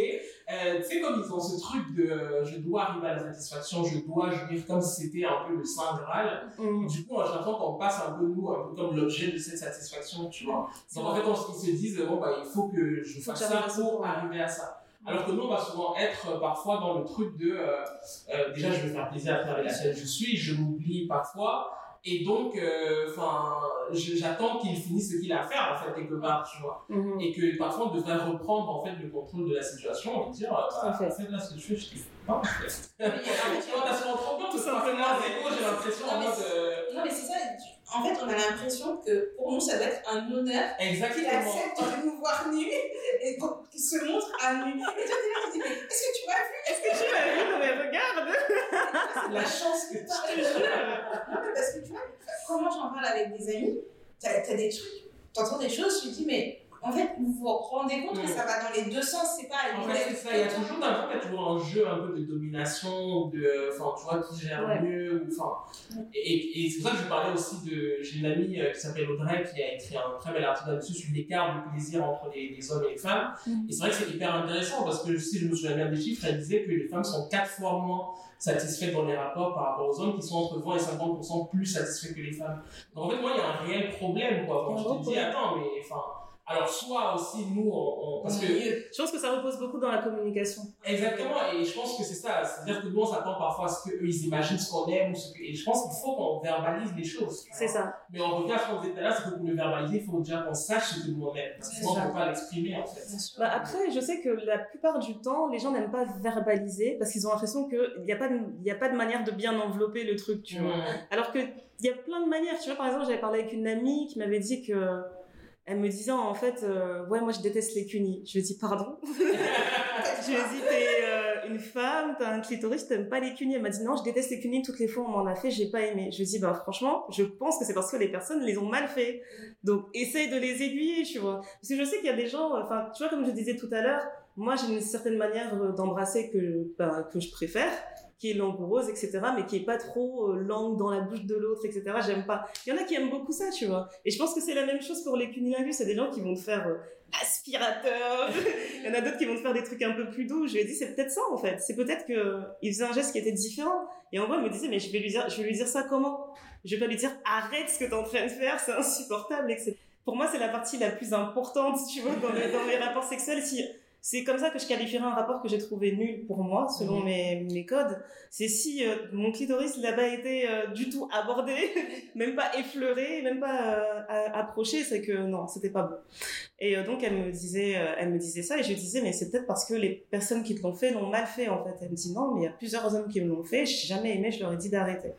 Euh, tu sais, comme ils ont ce truc de euh, je dois arriver à la satisfaction, je dois jouir comme si c'était un peu le Saint Graal.
Mm.
Du coup, j'ai l'impression qu'on passe un peu, nous, un peu comme l'objet de cette satisfaction, tu vois. Donc, en fait, on, ils se disent, bon, bah, il faut que je fasse ça pour arriver à ça. Alors que nous, on va souvent être euh, parfois dans le truc de, euh, euh, déjà, je vais faire plaisir à travers laquelle je suis, je m'oublie parfois, et donc, enfin, j'attends qu'il finisse ce qu'il a à faire, en fait, quelque part, tu vois.
Mhm.
Et que parfois, on devrait reprendre, en fait, le contrôle de la situation et dire,
à
bah,
fait.
en fait, là, ce que je fais, je kiffe pas, en fait. Tu vois, t'as souvent trop bien,
Tout simplement.
j'ai l'impression, en mode, euh,
Non, mais c'est ça. En fait, on a l'impression que pour nous, ça doit être un honneur qu'il accepte de nous voir nus et qu'il se montre à nu. Et toi, t'es là, tu te dis, mais est-ce que tu m'as vu?
Est-ce que tu l'as vu? Non, mais regarde.
La chance que tu
Non, mais parce que tu vois, comment j'en parle avec des amis, t'as as des trucs, t'entends des choses, tu te dis, mais en fait, vous vous rendez compte que
Mm.
ça va dans les deux sens, c'est pas
En fait, c'est ça, il y a toujours, coup, il y a toujours un jeu un peu de domination, ou de, enfin, tu vois, qui gère
Ouais.
mieux, ou, enfin, et, et c'est pour ça que je parlais aussi de, j'ai une amie euh, qui s'appelle Audrey qui a écrit un très bel article là-dessus sur l'écart de plaisir entre les, les hommes et les femmes.
Mhm.
Et c'est vrai que c'est hyper intéressant parce que si je me souviens bien des chiffres, elle disait que les femmes sont quatre fois moins satisfaites dans les rapports par rapport aux hommes qui sont entre 20 et 50% plus satisfaits que les femmes. Donc en fait, moi, il y a un réel problème, quoi.
Gros
je te dis, attends, mais enfin, alors soit aussi nous, on, on- parce que
mieux.
Je pense que ça repose beaucoup dans la communication.
Exactement, et je pense que c'est ça. C'est-à-dire que nous, on s'attend parfois à ce qu'eux, ils imaginent ce qu'on aime. Ou ce que... Et je pense qu'il faut qu'on verbalise les choses.
C'est ça.
Mais on revient à ce qu'on disait tout à l'heure, c'est que pour le verbaliser, il faut déjà qu'on sache ce que nous on aime. Parce que sinon, on ne peut pas l'exprimer, en fait.
Bah après, je sais que la plupart du temps, les gens n'aiment pas verbaliser parce qu'ils ont l'impression qu'il n'y a, pas de- il y a pas de manière de bien envelopper le truc, tu vois. Alors qu'il y a plein de manières. Tu vois, par exemple, j'avais parlé avec une amie qui m'avait dit que. Elle me disait en fait, euh, ouais, moi je déteste les cunis. Je lui dit, pardon? je lui dit, t'es euh, une femme, t'as un clitoris, t'aimes pas les cunis. Elle m'a dit, non, je déteste les cunis. Toutes les fois on m'en a fait, j'ai pas aimé. Je lui dit, bah franchement, je pense que c'est parce que les personnes les ont mal fait. Donc essaye de les aiguiller, tu vois. Parce que je sais qu'il y a des gens, enfin, tu vois, comme je disais tout à l'heure, moi j'ai une certaine manière euh, d'embrasser que, ben, que je préfère qui est langoureuse, etc., mais qui est pas trop euh, langue dans la bouche de l'autre, etc. J'aime pas. Il y en a qui aiment beaucoup ça, tu vois. Et je pense que c'est la même chose pour les cunilingus. C'est des gens qui vont te faire euh, aspirateur. Il y en a d'autres qui vont te faire des trucs un peu plus doux. Je lui ai dit, c'est peut-être ça, en fait. C'est peut-être que euh, il faisait un geste qui était différent. Et en vrai, il me disait, mais je vais lui dire, je vais lui dire ça comment? Je vais pas lui dire, arrête ce que t'es en train de faire, c'est insupportable, etc. Pour moi, c'est la partie la plus importante, tu vois, dans les, dans les rapports sexuels. Si, c'est comme ça que je qualifierais un rapport que j'ai trouvé nul pour moi, selon
Mhm.
mes, mes codes. C'est si euh, mon clitoris n'a pas été euh, du tout abordé, même pas effleuré, même pas euh, approché, c'est que non, c'était pas bon. Et donc elle me disait, elle me disait ça, et je disais mais c'est peut-être parce que les personnes qui te l'ont fait l'ont mal fait en fait. Elle me dit non, mais il y a plusieurs hommes qui me l'ont fait, j'ai jamais aimé, je leur ai dit d'arrêter.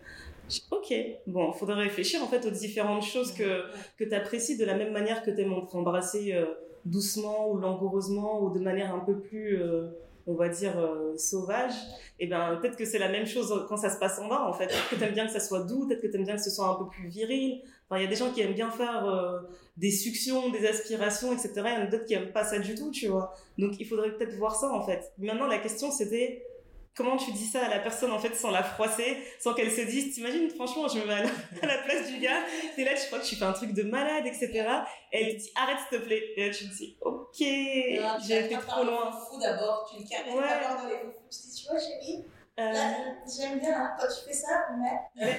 Ok, bon, faudrait réfléchir en fait aux différentes choses que que t'apprécies de la même manière que t'aimes être embrassé euh, doucement ou langoureusement ou de manière un peu plus, euh, on va dire, euh, sauvage. Et ben peut-être que c'est la même chose quand ça se passe en bas en fait. Peut-être que t'aimes bien que ça soit doux, peut-être que t'aimes bien que ce soit un peu plus viril. Enfin, il y a des gens qui aiment bien faire euh, des suctions, des aspirations, etc. Il y en a d'autres qui aiment pas ça du tout, tu vois. Donc il faudrait peut-être voir ça en fait. Maintenant la question c'était comment tu dis ça à la personne en fait sans la froisser, sans qu'elle se dise, t'imagines franchement je me mets à la, place du gars, t'es là tu crois que tu fais un truc de malade, etc. Et elle te dit arrête s'il te plaît. Et là tu te dis ok, j'ai été trop loin.
foufou d'abord, tu le caresses
Ouais.
d'abord dans les foufous. Tu dis, tu vois, chérie,
Euh,
j'aime bien hein, quand tu fais ça, mais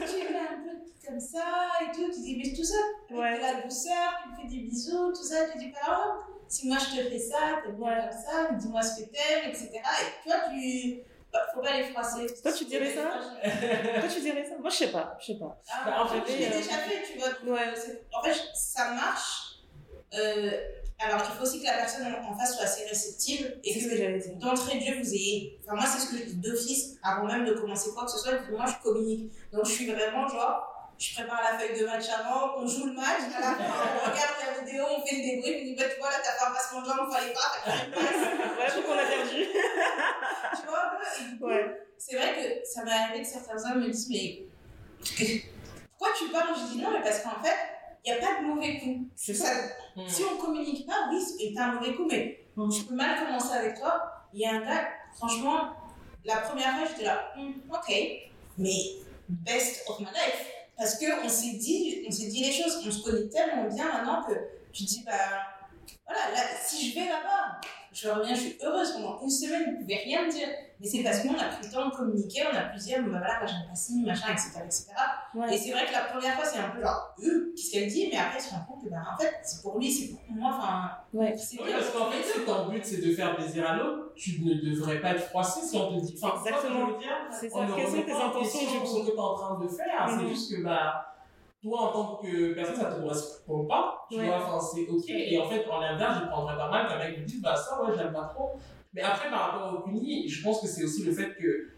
tu fais un peu comme ça et tout. Tu dis, mais tout ça,
Ouais.
de la douceur, tu me fais des bisous, tout ça. Tu dis, pas oh, si moi je te fais ça, t'aimes bien comme ça, dis-moi ce que t'aimes, etc. Et tu vois, tu, faut pas les froisser.
Toi, tu dirais ça Toi, tu dirais ça Moi, je sais pas. Je sais pas.
Ah,
Bah, en
fait, je l'ai
euh,
déjà fait, tu vois.
Ouais.
En fait, ça marche. Euh, alors, il faut aussi que la personne en face soit assez réceptive et que
que
d'entrée de jeu, vous ayez. Enfin, moi, c'est ce que je dis d'office, avant même de commencer quoi que ce soit, moi, je communique. Donc, je suis vraiment genre. Je prépare la feuille de match avant, on joue le match, à la fin, on regarde la vidéo, on fait le débrief, on dit, bah, tu vois, là, t'as fait un passement de jambe, fallait pas, t'as fait une passe.
Ouais, je trouve qu'on a perdu.
tu vois, et
Ouais.
c'est vrai que ça m'est arrivé que certains hommes me disent mais pourquoi tu parles? Je dis non mais parce qu'en fait il n'y a pas de mauvais coup.
C'est
Ça-
ça.
Hmm.
Si on communique pas, oui, t'as un mauvais coup, mais
Mhm.
je peux mal commencer avec toi. Il y a un gars, franchement, la première fois j'étais là, Hmm, ok, mais best of my life. Parce qu'on s'est dit, on s'est dit les choses, on se connaît tellement bien maintenant que tu dis, bah voilà, là, si je vais là-bas, je reviens, je suis heureuse pendant une semaine, vous ne pouvez rien me dire. Mais c'est parce qu'on a pris le temps de communiquer, on a pu se dire, bah voilà, j'aime pas ci, machin, etc. etc. Et
Ouais.
c'est vrai que la première fois, c'est un peu genre, euh, qu'est-ce qu'elle dit? Mais après, je me rends compte que, bah, en fait, c'est pour lui, c'est pour moi, enfin,
Ouais.
c'est
Oui,
bien.
parce qu'en fait, si ton but c'est de faire plaisir à l'autre, tu ne devrais pas être froissé si on te dit. Enfin, c'est ça que je
Exactement.
veux dire.
C'est
On
ça.
ne
Quelles sont tes intentions du
ce que tu es en train de faire.
Mhm.
C'est juste que, bah, toi, en tant que personne, ça te correspond pas. Tu
Ouais.
vois, enfin, c'est ok. Et en fait, en l'inverse, je prendrais pas mal qu'un mec me dise, bah, ça, ouais, j'aime pas trop. Mais après, par rapport au puni, je pense que c'est aussi le fait que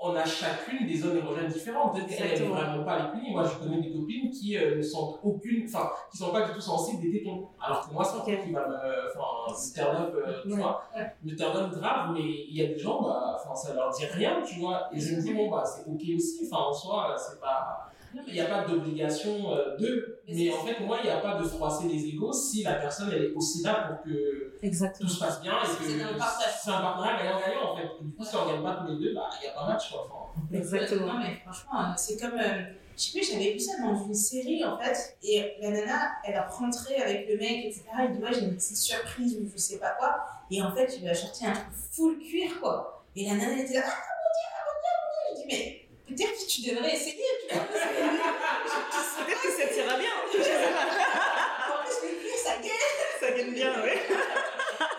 on a chacune des zones érogènes différentes. Peut-être qu'elle
Exactement.
vraiment pas les punis. Moi, je connais des copines qui euh, ne sentent aucune, enfin, qui sont pas du tout sensibles des tétons. Alors que moi, c'est un truc qui va me, enfin, me turn up, euh, tu
Ouais.
vois, me turn up grave, mais il y a des gens, bah, enfin, ça leur dit rien, tu vois. Et je me dis, bon, bah, c'est ok aussi. Enfin, en soi, c'est pas, il n'y a pas d'obligation euh, d'eux.
Mais
en fait, moi, il n'y a pas de froisser les égaux si la personne, elle est aussi là pour que tout se passe bien et que
C'est un partage.
c'est un partenariat gagnant-gagnant, en fait. Du coup, si on ne gagne pas tous les deux, bah, il n'y a pas match, quoi. Enfin,
Exactement.
Non, mais franchement, euh, c'est comme. euh, je sais plus, j'avais vu ça dans une série en fait, et la nana, elle a rentré avec le mec, etc. Elle dit Ouais, j'ai une petite surprise ou je sais pas quoi. Et en fait, il lui a sorti un truc full cuir, quoi. Et la nana elle était là Ah, mon dieu, ah, mon dieu, mon dieu. Je dis Mais peut-être que tu devrais essayer, tu vois.
Peut-être que ça t'ira bien.
En plus, le cuir, ça gagne.
Ça gagne bien, ouais.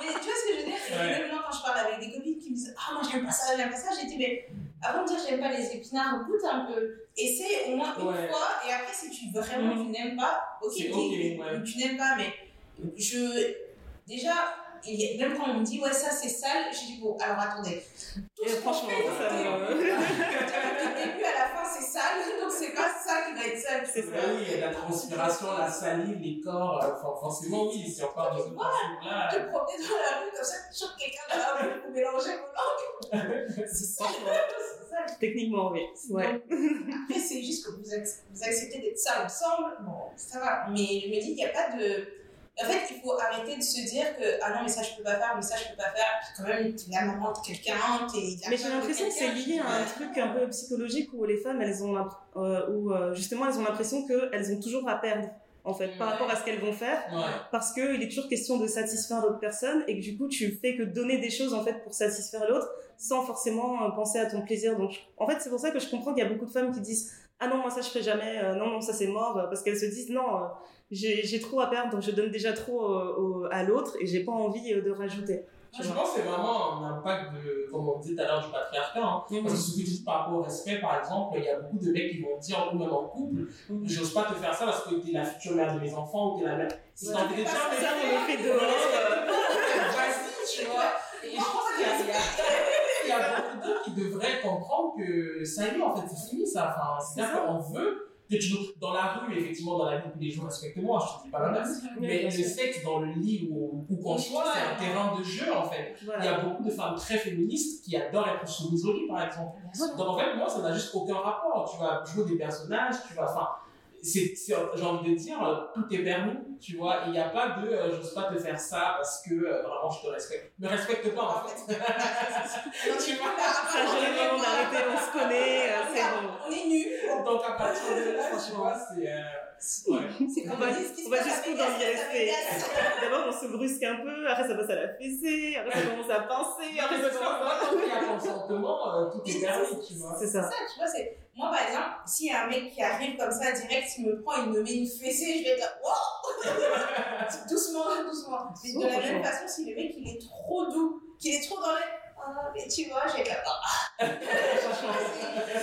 Mais tu vois ce que je veux dire Et
Ouais.
Même moi, quand je parle avec des copines qui me disent Ah, moi, j'aime pas ça, j'aime pas ça, j'ai dit Mais avant de dire j'aime pas les épinards, goûte un peu. Essaye au moins une
Ouais.
fois, et après, si tu vraiment tu n'aimes pas, ok,
C'est ouais.
tu n'aimes pas, mais je. Déjà, même quand on me dit Ouais, ça c'est sale, je dis Bon, alors attendez. Tout
Et
ce
franchement, ça me-
début- du début à la fin, c'est sale, donc c'est pas ça qui va être sale.
C'est
Bah oui, il y a la transpiration, la salive, les corps, euh, enfin, forcément, oui, c'est encore des autres trucs-là.
te promener dans la rue comme ça, tu choques quelqu'un dans la rue pour mélanger vos langues. C'est ça, c'est ça.
Techniquement, oui. Ouais.
Après, c'est juste que vous, ac- vous acceptez d'être ça ensemble, bon, ça va. Mais je me dis qu'il n'y a pas de. En fait, il faut arrêter de se dire que ah non, mais ça je peux pas faire, mais ça je peux pas faire. Puis quand même, t'es la maman de quelqu'un,
Mais j'ai l'impression que c'est lié à un truc un peu psychologique où les femmes, elles ont, euh, où euh, justement, elles ont l'impression qu'elles ont toujours à perdre, en fait, par
Ouais.
rapport à ce qu'elles vont faire.
Ouais.
Parce qu'il est toujours question de satisfaire l'autre personne et que du coup, tu fais que donner des choses, en fait, pour satisfaire l'autre sans forcément euh, penser à ton plaisir. Donc, en fait, c'est pour ça que je comprends qu'il y a beaucoup de femmes qui disent Ah non, moi ça je ferai jamais, euh, non, non, ça c'est mort, euh, parce qu'elles se disent Non, euh, j'ai trop à perdre, donc je donne déjà trop euh, au- à l'autre et j'ai pas envie euh, de rajouter.
Je pense que c'est vraiment un impact de, comme on disait tout à l'heure, du patriarcat. Hein.
Mhm.
Parce que tu dis par rapport au respect, par exemple, il y a beaucoup de mecs qui vont dire, ou même en couple,
Mhm.
j'ose pas te faire ça parce que t'es la future mère de mes enfants ou t'es la mère. Si
Ouais.
de dire, mais
Ça, on fait euh,
vas-y, tu vois. Et je pense qu'il y a, qui devraient comprendre que ça y est, en fait, c'est fini ça. Enfin, c'est-à-dire qu'on veut que tu, dans la rue, effectivement, dans la vie tous les jours, respecte-moi, je te dis pas l'inverse. Mais le sexe dans le lit ou où qu'on soit, c'est un terrain de jeu, en fait. Il y a beaucoup de femmes très féministes qui adorent être soumises au lit, par exemple. Donc en fait, moi, ça n'a juste aucun rapport. Tu vas jouer des personnages, tu vas. Enfin, c'est, j'ai envie de dire, euh, tout est permis, tu vois. Il n'y a pas de euh, j'ose pas te faire ça parce que euh, vraiment je te respecte. Me respecte pas, en fait. tu vois?
Ça, j'ai moment d'arrêter, on se connaît, euh, c'est bon.
On est nus.
Donc à partir de là, tu vois, c'est. euh, ouais.
On va-
on
on jusqu'où dans l'ISP D'abord, on se brusque un peu, après ça passe à la fessée, après ça commence à
Non,
après ça commence à...
tant qu'il y a consentement, tout est permis, tu vois.
C'est ça.
ça, tu vois, c'est. Moi, par exemple, s'il y a un mec qui arrive comme ça, direct, il me prend, il me met une fessée, je vais être là, wow doucement, doucement. Mais de la même façon, si le mec, il est trop doux, qu'il est trop dans les. Ah, mais tu vois, j'ai la
Franchement.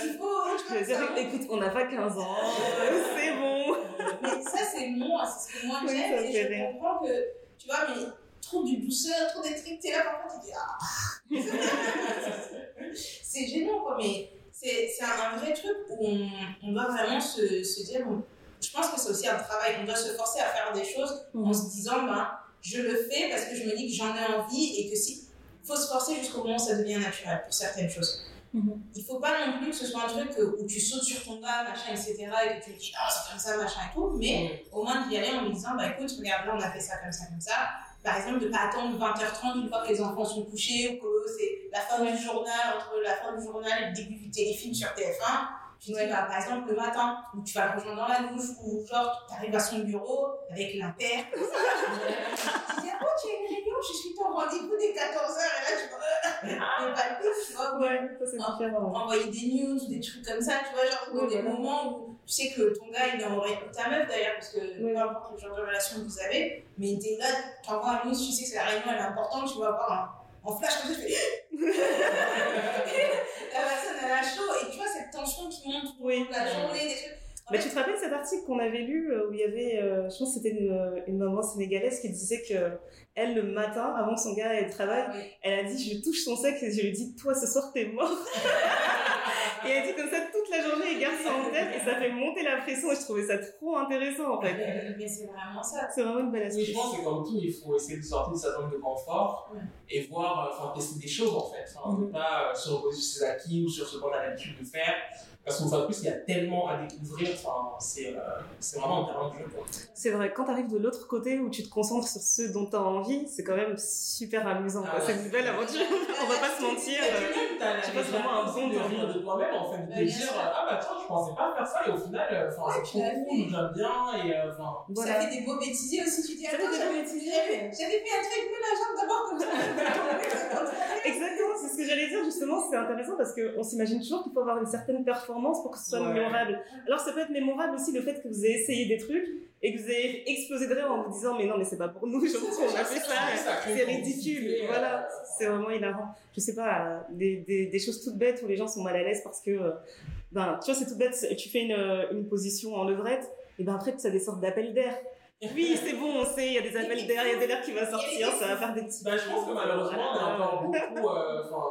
Il faut, tu
dire, écoute, on n'a pas 15 ans, c'est bon.
Mais ça, c'est moi, c'est ce que moi j'aime. et je comprends que, tu vois, mais trop de douceur, trop des trucs, t'es là, parfois, tu dis, ah. c'est gênant, quoi, mais c'est un, un vrai truc où on, on doit vraiment se, se dire, bon, je pense que c'est aussi un travail, on doit se forcer à faire des choses en se disant, ben, je le fais parce que je me dis que j'en ai envie et que si, faut se forcer jusqu'au moment où ça devient naturel pour certaines choses.
Mhm.
Il faut pas non plus que ce soit un truc où tu sautes sur ton gars, machin, etc. et que tu te dis, ah, c'est comme ça, machin et tout, mais au moins d'y aller en lui disant, bah écoute, regarde, là, on a fait ça comme ça, comme ça. Par exemple, de ne pas attendre 20h30 une fois que les enfants sont couchés ou que c'est la fin du journal, entre la fin du journal et le début du téléfilm sur TF1. Tu dis, bah, par exemple, le matin, où tu vas le rejoindre dans la douche, ou genre, tu arrives à son bureau avec l'impair, tu dis, oh, tu as une réunion, je suis ton rendez-vous dès 14h, et là, tu vois, mais pas le tu vois,
Ouais, ça c'est différent.
envoyer des news ou des trucs comme ça, tu vois, genre des
voilà.
moments où tu sais que ton gars il est en réunion, ta meuf d'ailleurs, parce que
Oui.
peu importe le genre de relation que vous avez, mais t'es là, tu envoies un news, tu sais que la réunion elle est importante, tu vas voir en, en flash comme ça, tu fais. la personne elle a chaud, et tu vois cette tension qui monte
Oui.
toute la journée, des trucs.
Mais tu te rappelles cet article qu'on avait lu euh, où il y avait, euh, je pense que c'était une, une maman sénégalaise qui disait que elle le matin, avant que son gars aille au travail,
oui.
elle a dit je touche son sexe et je lui dis toi ce soir t'es mort. et elle dit comme ça toute la journée elle garde ça en tête et ça fait monter la pression et je trouvais ça trop intéressant en fait.
Mais, mais c'est vraiment ça.
C'est vraiment une belle
Oui,
astuce.
je pense que comme tout, il faut essayer de sortir de sa zone de confort et voir, euh, enfin, tester des choses en fait. Enfin,
Mhm.
ne pas euh, se reposer sur ses acquis ou sur ce qu'on a l'habitude de faire. Parce qu'une fois de plus, il y a tellement à découvrir. Enfin, c'est euh, c'est vraiment un terrain de jeu.
C'est vrai, quand t'arrives de l'autre côté où tu te concentres sur ce dont t'as envie, c'est quand même super amusant.
Ah ouais.
C'est une belle aventure, on va pas se mentir. Euh, tu passes vraiment un bon
de rire de toi-même en fait, de te dire ah bah tiens, je pensais pas faire ça et au final, euh, enfin, c'est
tu
trop cool, j'aime bien et euh, enfin.
Ça fait des beaux bêtisiers aussi, tu dis, attends, j'avais fait un truc, mais la jambe d'abord comme ça.
Exactement, c'est ce que j'allais dire justement, c'est intéressant parce qu'on s'imagine toujours qu'il faut avoir une certaine performance pour que ce soit
Ouais.
mémorable. Alors ça peut être mémorable aussi le fait que vous ayez essayé des trucs et que vous ayez explosé de rire en vous disant mais non mais c'est pas pour nous, je trouve qu'on a fait ça, c'est ridicule, voilà, c'est vraiment hilarant. Je sais pas, des, des, des choses toutes bêtes où les gens sont mal à l'aise parce que, euh, ben tu vois c'est tout bête, tu fais une, euh, une position en levrette et ben après tu as des sortes d'appels d'air. Oui, c'est bon, on sait, il y a des appels d'air, il y a de l'air qui va sortir, ça va faire des petits.
Bah, je pense que malheureusement, on a encore beaucoup, euh, enfin,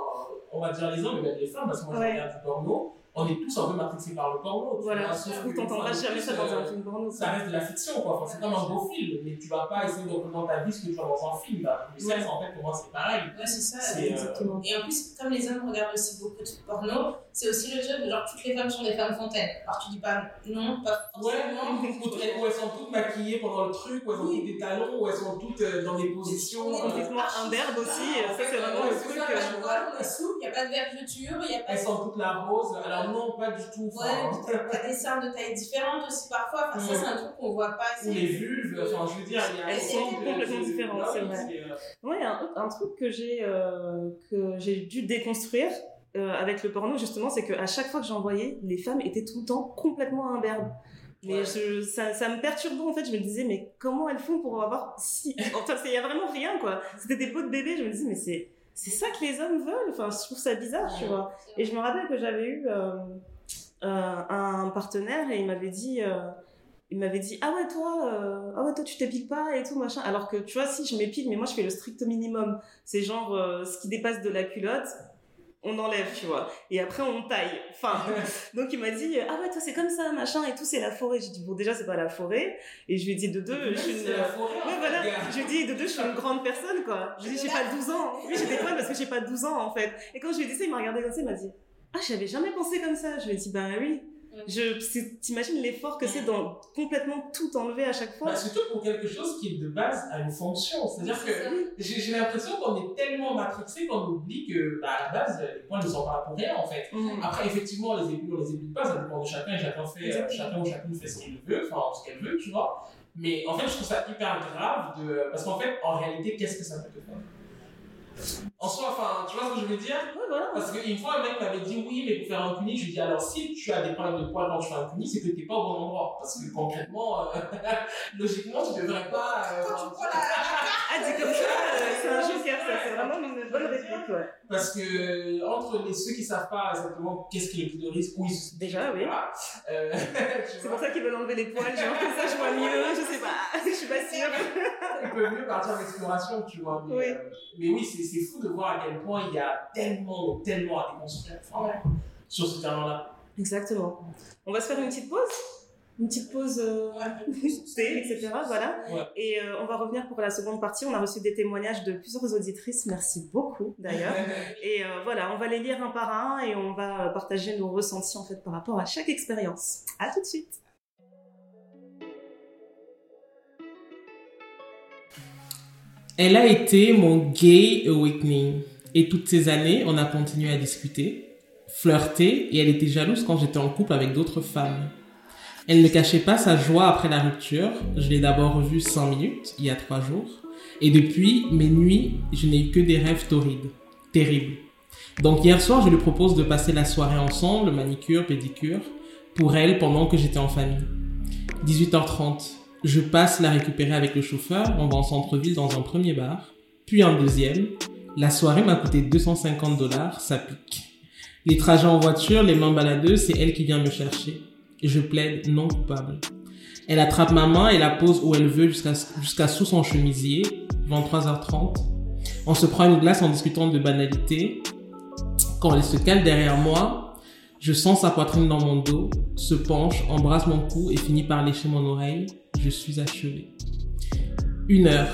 on va dire les hommes, mais même les femmes, parce que moi je
Ouais.
regarde du porno, on est tous un peu matrixés par le porno.
Voilà, sauf que t'entendras jamais ça dans un film porno.
Ça reste de la fiction, quoi. Enfin, c'est comme un beau film, mais tu vas pas essayer de représenter dans ta vie ce que tu vois dans un film. Bah, le sexe, en fait, pour moi, c'est pareil.
Ouais, c'est ça.
C'est, euh,
Exactement.
Et en plus, comme les hommes regardent aussi beaucoup de porno, c'est aussi le jeu de genre toutes les femmes sont des femmes fontaines. Alors tu dis pas non, pas
Ouais,
forcément.
ou, très- où elles sont toutes maquillées pendant le truc, où elles ont
Oui.
toutes des talons, où elles sont toutes euh, dans des positions.
Oui,
euh,
Complètement imberbe aussi, ça c'est vraiment
Ouais,
le truc.
ça,
Il n'y a
euh,
pas de voile, on est souple, il n'y a pas de vergeture, il n'y a pas
Elles
de.
sont toutes la rose. Alors non, pas du tout.
Ouais, puis t'as des seins de taille différente aussi parfois. Enfin, ça, c'est un truc qu'on voit pas
ou les vulves, enfin je veux dire, il y a
Elles
un
sont complètement différentes, c'est vrai.
euh,
Ouais, un, truc que j'ai que j'ai dû déconstruire euh, avec le porno justement, c'est qu'à chaque fois que j'en voyais, les femmes étaient tout le temps complètement imberbes. Mais
Ouais.
je, ça, ça me perturbait en fait. Je me disais mais comment elles font pour avoir si enfin il y a vraiment rien quoi. C'était des peaux de bébé. Je me disais mais c'est c'est ça que les hommes veulent. Enfin je trouve ça bizarre tu vois. Et je me rappelle que j'avais eu euh, euh, un partenaire et il m'avait dit, euh, il m'avait dit, ah ouais toi, euh, ah ouais toi tu t'épiles pas et tout machin. Alors que tu vois si je m'épile, mais moi je fais le strict minimum. C'est genre euh, ce qui dépasse de la culotte. On enlève, tu vois. Et après, on taille. Enfin, donc il m'a dit, ah ouais, toi, c'est comme ça, machin, et tout, c'est la forêt. J'ai dit, bon, déjà, c'est pas la forêt. Et je lui ai dit, de deux, je suis une,
la forêt,
Ouais, voilà. Je lui ai dit, de deux, je suis une grande personne, quoi. Je lui ai dit, j'ai pas 12 ans. Oui, j'étais folle parce que j'ai pas 12 ans, en fait. Et quand je lui ai dit ça, il m'a regardé comme ça, il m'a dit, ah, j'avais jamais pensé comme ça. Je lui ai dit, bah oui. Je, c'est- t'imagines l'effort que c'est dans complètement tout enlever à chaque fois.
Bah, surtout pour quelque chose qui de base a une fonction. C'est-à-dire que j'ai j'ai l'impression qu'on est tellement matrixé qu'on oublie que bah, à la base, les points ne sont pas là pour rien en fait.
Mhm.
Après, effectivement, les épaules, on les épile pas, ça dépend de chacun et chacun fait,
Exactement.
chacun ou chacune fait ce qu'il veut, enfin ce qu'elle veut, tu vois. Mais en fait, je trouve ça hyper grave de. Parce qu'en fait, en réalité, qu'est-ce que ça peut te faire? En soi, enfin, tu vois ce que je veux dire?
Ouais, voilà.
Parce qu'une fois, un mec m'avait dit oui, mais pour faire un cuni, je lui ai dit alors si tu as des problèmes de poids quand tu fais un cuni, c'est que tu n'es pas au bon endroit. Parce que concrètement, euh, logiquement, tu devrais pas. euh,
Quand tu prends la.
Ah, dit comme ça, euh, c'est un ça c'est vraiment une bonne réplique. Ouais.
Parce que entre les, ceux qui savent pas exactement qu'est-ce qu'est le clitoris, où ils
Déjà, oui.
Euh,
C'est pour ça qu'ils veulent enlever les poils, genre comme ça je vois mieux, je sais pas, je suis pas sûre.
ils peuvent mieux partir en exploration, tu vois. Mais
Oui.
euh, mais oui, c'est c'est fou de voir à quel point il y a tellement, tellement à déconstruire enfin, sur ce terrain-là.
Exactement. On va se faire une petite pause Une petite pause euh, thé, etc. Voilà.
Ouais.
Et euh, on va revenir pour la seconde partie. On a reçu des témoignages de plusieurs auditrices. Merci beaucoup d'ailleurs. Et euh, voilà, on va les lire un par un et on va partager nos ressentis en fait par rapport à chaque expérience. À tout de suite.
Elle a été mon gay awakening. Et toutes ces années, on a continué à discuter, flirter, et elle était jalouse quand j'étais en couple avec d'autres femmes. Elle ne cachait pas sa joie après la rupture. Je l'ai d'abord revue cinq minutes, il y a trois jours. Et depuis, mes nuits, je n'ai eu que des rêves torrides. Terribles. Donc hier soir, je lui propose de passer la soirée ensemble, manicure, pédicure, pour elle pendant que j'étais en famille. 18h30. Je passe la récupérer avec le chauffeur, on va en centre-ville dans un premier bar, puis un deuxième. La soirée m'a coûté 250 dollars, ça pique. Les trajets en voiture, les mains baladeuses, c'est elle qui vient me chercher. Je plaide non coupable. Elle attrape ma main et la pose où elle veut jusqu'à jusqu'à sous son chemisier, 23h30. On se prend une glace en discutant de banalités. Quand elle se cale derrière moi, je sens sa poitrine dans mon dos, se penche, embrasse mon cou et finit par lécher mon oreille. Je suis achevé. Une heure.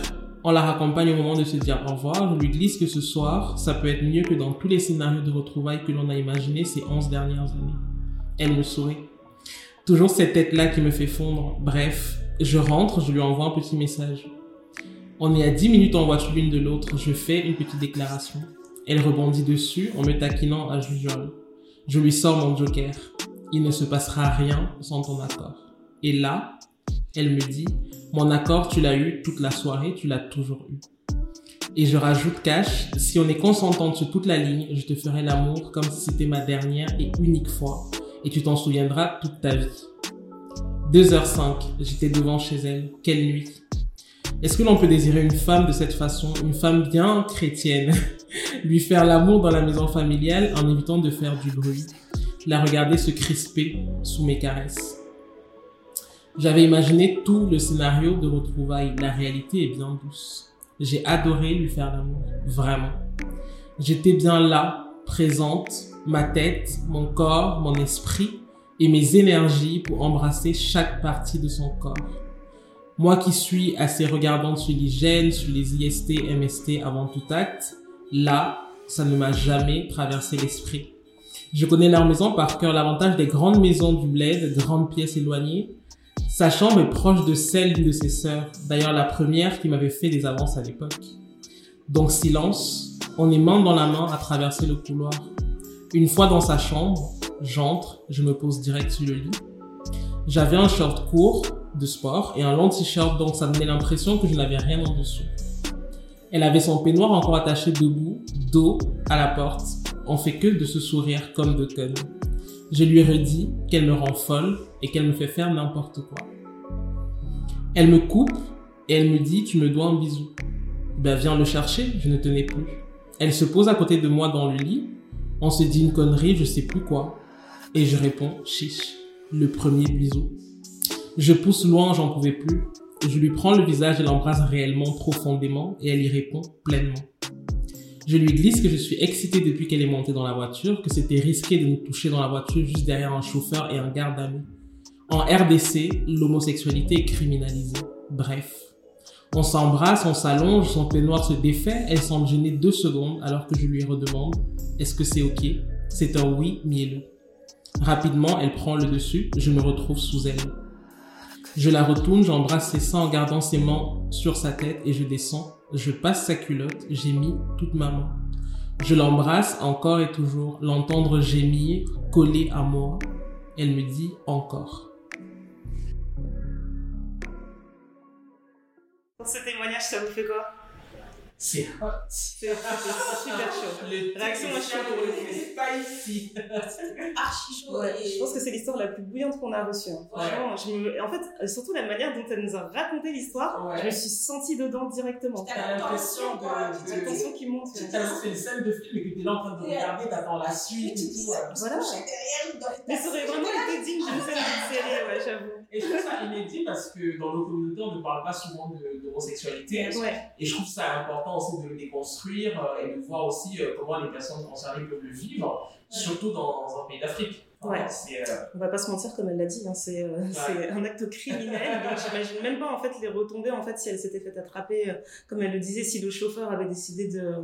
On la raccompagne au moment de se dire au revoir. Je lui glisse que ce soir, ça peut être mieux que dans tous les scénarios de retrouvailles que l'on a imaginés ces 11 dernières années. Elle me sourit. Toujours cette tête-là qui me fait fondre. Bref, je rentre, je lui envoie un petit message. On est à 10 minutes en voiture l'une de l'autre. Je fais une petite déclaration. Elle rebondit dessus en me taquinant à jujole. Je lui sors mon joker. Il ne se passera rien sans ton accord. Et là, elle me dit, mon accord, tu l'as eu toute la soirée, tu l'as toujours eu. Et je rajoute cash, si on est consentante sur toute la ligne, je te ferai l'amour comme si c'était ma dernière et unique fois. Et tu t'en souviendras toute ta vie. 2h05, j'étais devant chez elle. Quelle nuit. Est-ce que l'on peut désirer une femme de cette façon, une femme bien chrétienne, lui faire l'amour dans la maison familiale en évitant de faire du bruit, la regarder se crisper sous mes caresses. J'avais imaginé tout le scénario de retrouvailles. La réalité est bien douce. J'ai adoré lui faire l'amour. Vraiment. J'étais bien là, présente, ma tête, mon corps, mon esprit et mes énergies pour embrasser chaque partie de son corps. Moi qui suis assez regardante sur l'hygiène, sur les IST, MST avant tout acte, là, ça ne m'a jamais traversé l'esprit. Je connais leur maison par cœur. L'avantage des grandes maisons du bled, grandes pièces éloignées, sa chambre est proche de celle d'une de ses sœurs, d'ailleurs la première qui m'avait fait des avances à l'époque. Donc silence, on est main dans la main à traverser le couloir. Une fois dans sa chambre, j'entre, je me pose direct sur le lit. J'avais un short court de sport et un long t-shirt, donc ça donnait l'impression que je n'avais rien en dessous. Elle avait son peignoir encore attaché debout, dos à la porte. On fait que de se sourire comme de connes. Je lui redis qu'elle me rend folle et qu'elle me fait faire n'importe quoi. Elle me coupe et elle me dit tu me dois un bisou. Ben viens le chercher, je ne tenais plus. Elle se pose à côté de moi dans le lit. On se dit une connerie, je sais plus quoi. Et je réponds chiche, le premier bisou. Je pousse loin, j'en pouvais plus. Je lui prends le visage et l'embrasse réellement profondément et elle y répond pleinement. Je lui glisse que je suis excitée depuis qu'elle est montée dans la voiture, que c'était risqué de nous toucher dans la voiture juste derrière un chauffeur et un garde nous. En RDC, l'homosexualité est criminalisée. Bref. On s'embrasse, on s'allonge, son peignoir se défait, elle semble gênée deux secondes alors que je lui redemande est-ce que c'est ok? C'est un oui mielleux. Rapidement, elle prend le dessus, je me retrouve sous elle. Je la retourne, j'embrasse ses seins en gardant ses mains sur sa tête et je descends. Je passe sa culotte, j'ai mis toute ma main. Je l'embrasse encore et toujours, l'entendre gémir, collée à moi. Elle me dit encore.
Ce témoignage, ça vous fait quoi
c'est hot.
C'est super chaud.
Le
Réaction à chaud pour le coup.
spicy.
Archi chaud.
Ouais,
et-
je pense que c'est l'histoire la plus bouillante qu'on a reçue. hein. Franchement, je me... en fait, euh, surtout la manière dont elle nous a raconté l'histoire,
Ouais.
je me suis sentie dedans directement.
T'as l'impression
quoi,
de.
de-
tension qui monte.
C'est une scène de film et que t'es là en train de regarder, t'attends la suite
Tu
et tout. ouais.
Voilà. Mais ça aurait vraiment été digne d'une scène de série, ouais, j'avoue.
Et je trouve ça inédit parce que dans nos communautés, on ne parle pas souvent de- d'homosexualité.
Ouais,
Et je trouve ça important aussi de le déconstruire euh, et de voir aussi euh, comment les personnes concernées peuvent le vivre, surtout dans un pays d'Afrique.
Ouais.
Euh,
on va pas se mentir, comme elle l'a dit, hein, c'est euh, un acte criminel. donc j'imagine même pas en fait les retombées en fait si elle s'était fait attraper, euh, comme elle le disait, si le chauffeur avait décidé de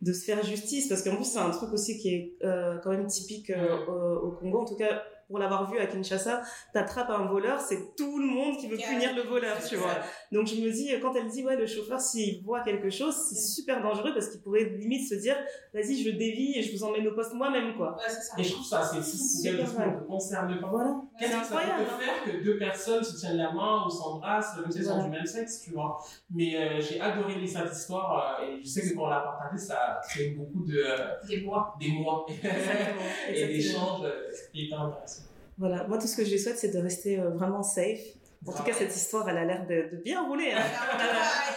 de se faire justice, parce qu'en plus c'est un truc aussi qui est quand même typique au, au Congo, en tout cas pour l'avoir vu à Kinshasa, t'attrapes un voleur, c'est tout le monde qui veut punir le voleur, tu vois. Donc je me dis, quand elle dit, ouais, le chauffeur, s'il voit quelque chose, c'est super dangereux parce qu'il pourrait limite se dire, vas-y, je dévie et je vous emmène au poste moi-même, quoi.
Ouais, c'est ça.
Et je trouve ça, c'est c'est quelque chose qui ne te concerne pas.
Voilà.
Qu'est-ce que ça peut te
hein.
faire que deux personnes se tiennent la main ou s'embrassent, même si elles sont du même sexe, tu vois. Mais euh, j'ai adoré lire cette histoire euh, et je sais que quand on l'a partagée, ça a créé beaucoup de euh,
Des bois.
d'émoi
Exactement.
et d'échanges euh, qui étaient intéressants.
Voilà. Moi, tout ce que je lui souhaite, c'est de rester euh, vraiment safe. En tout cas, cette histoire, elle a l'air de, de bien rouler. Hein.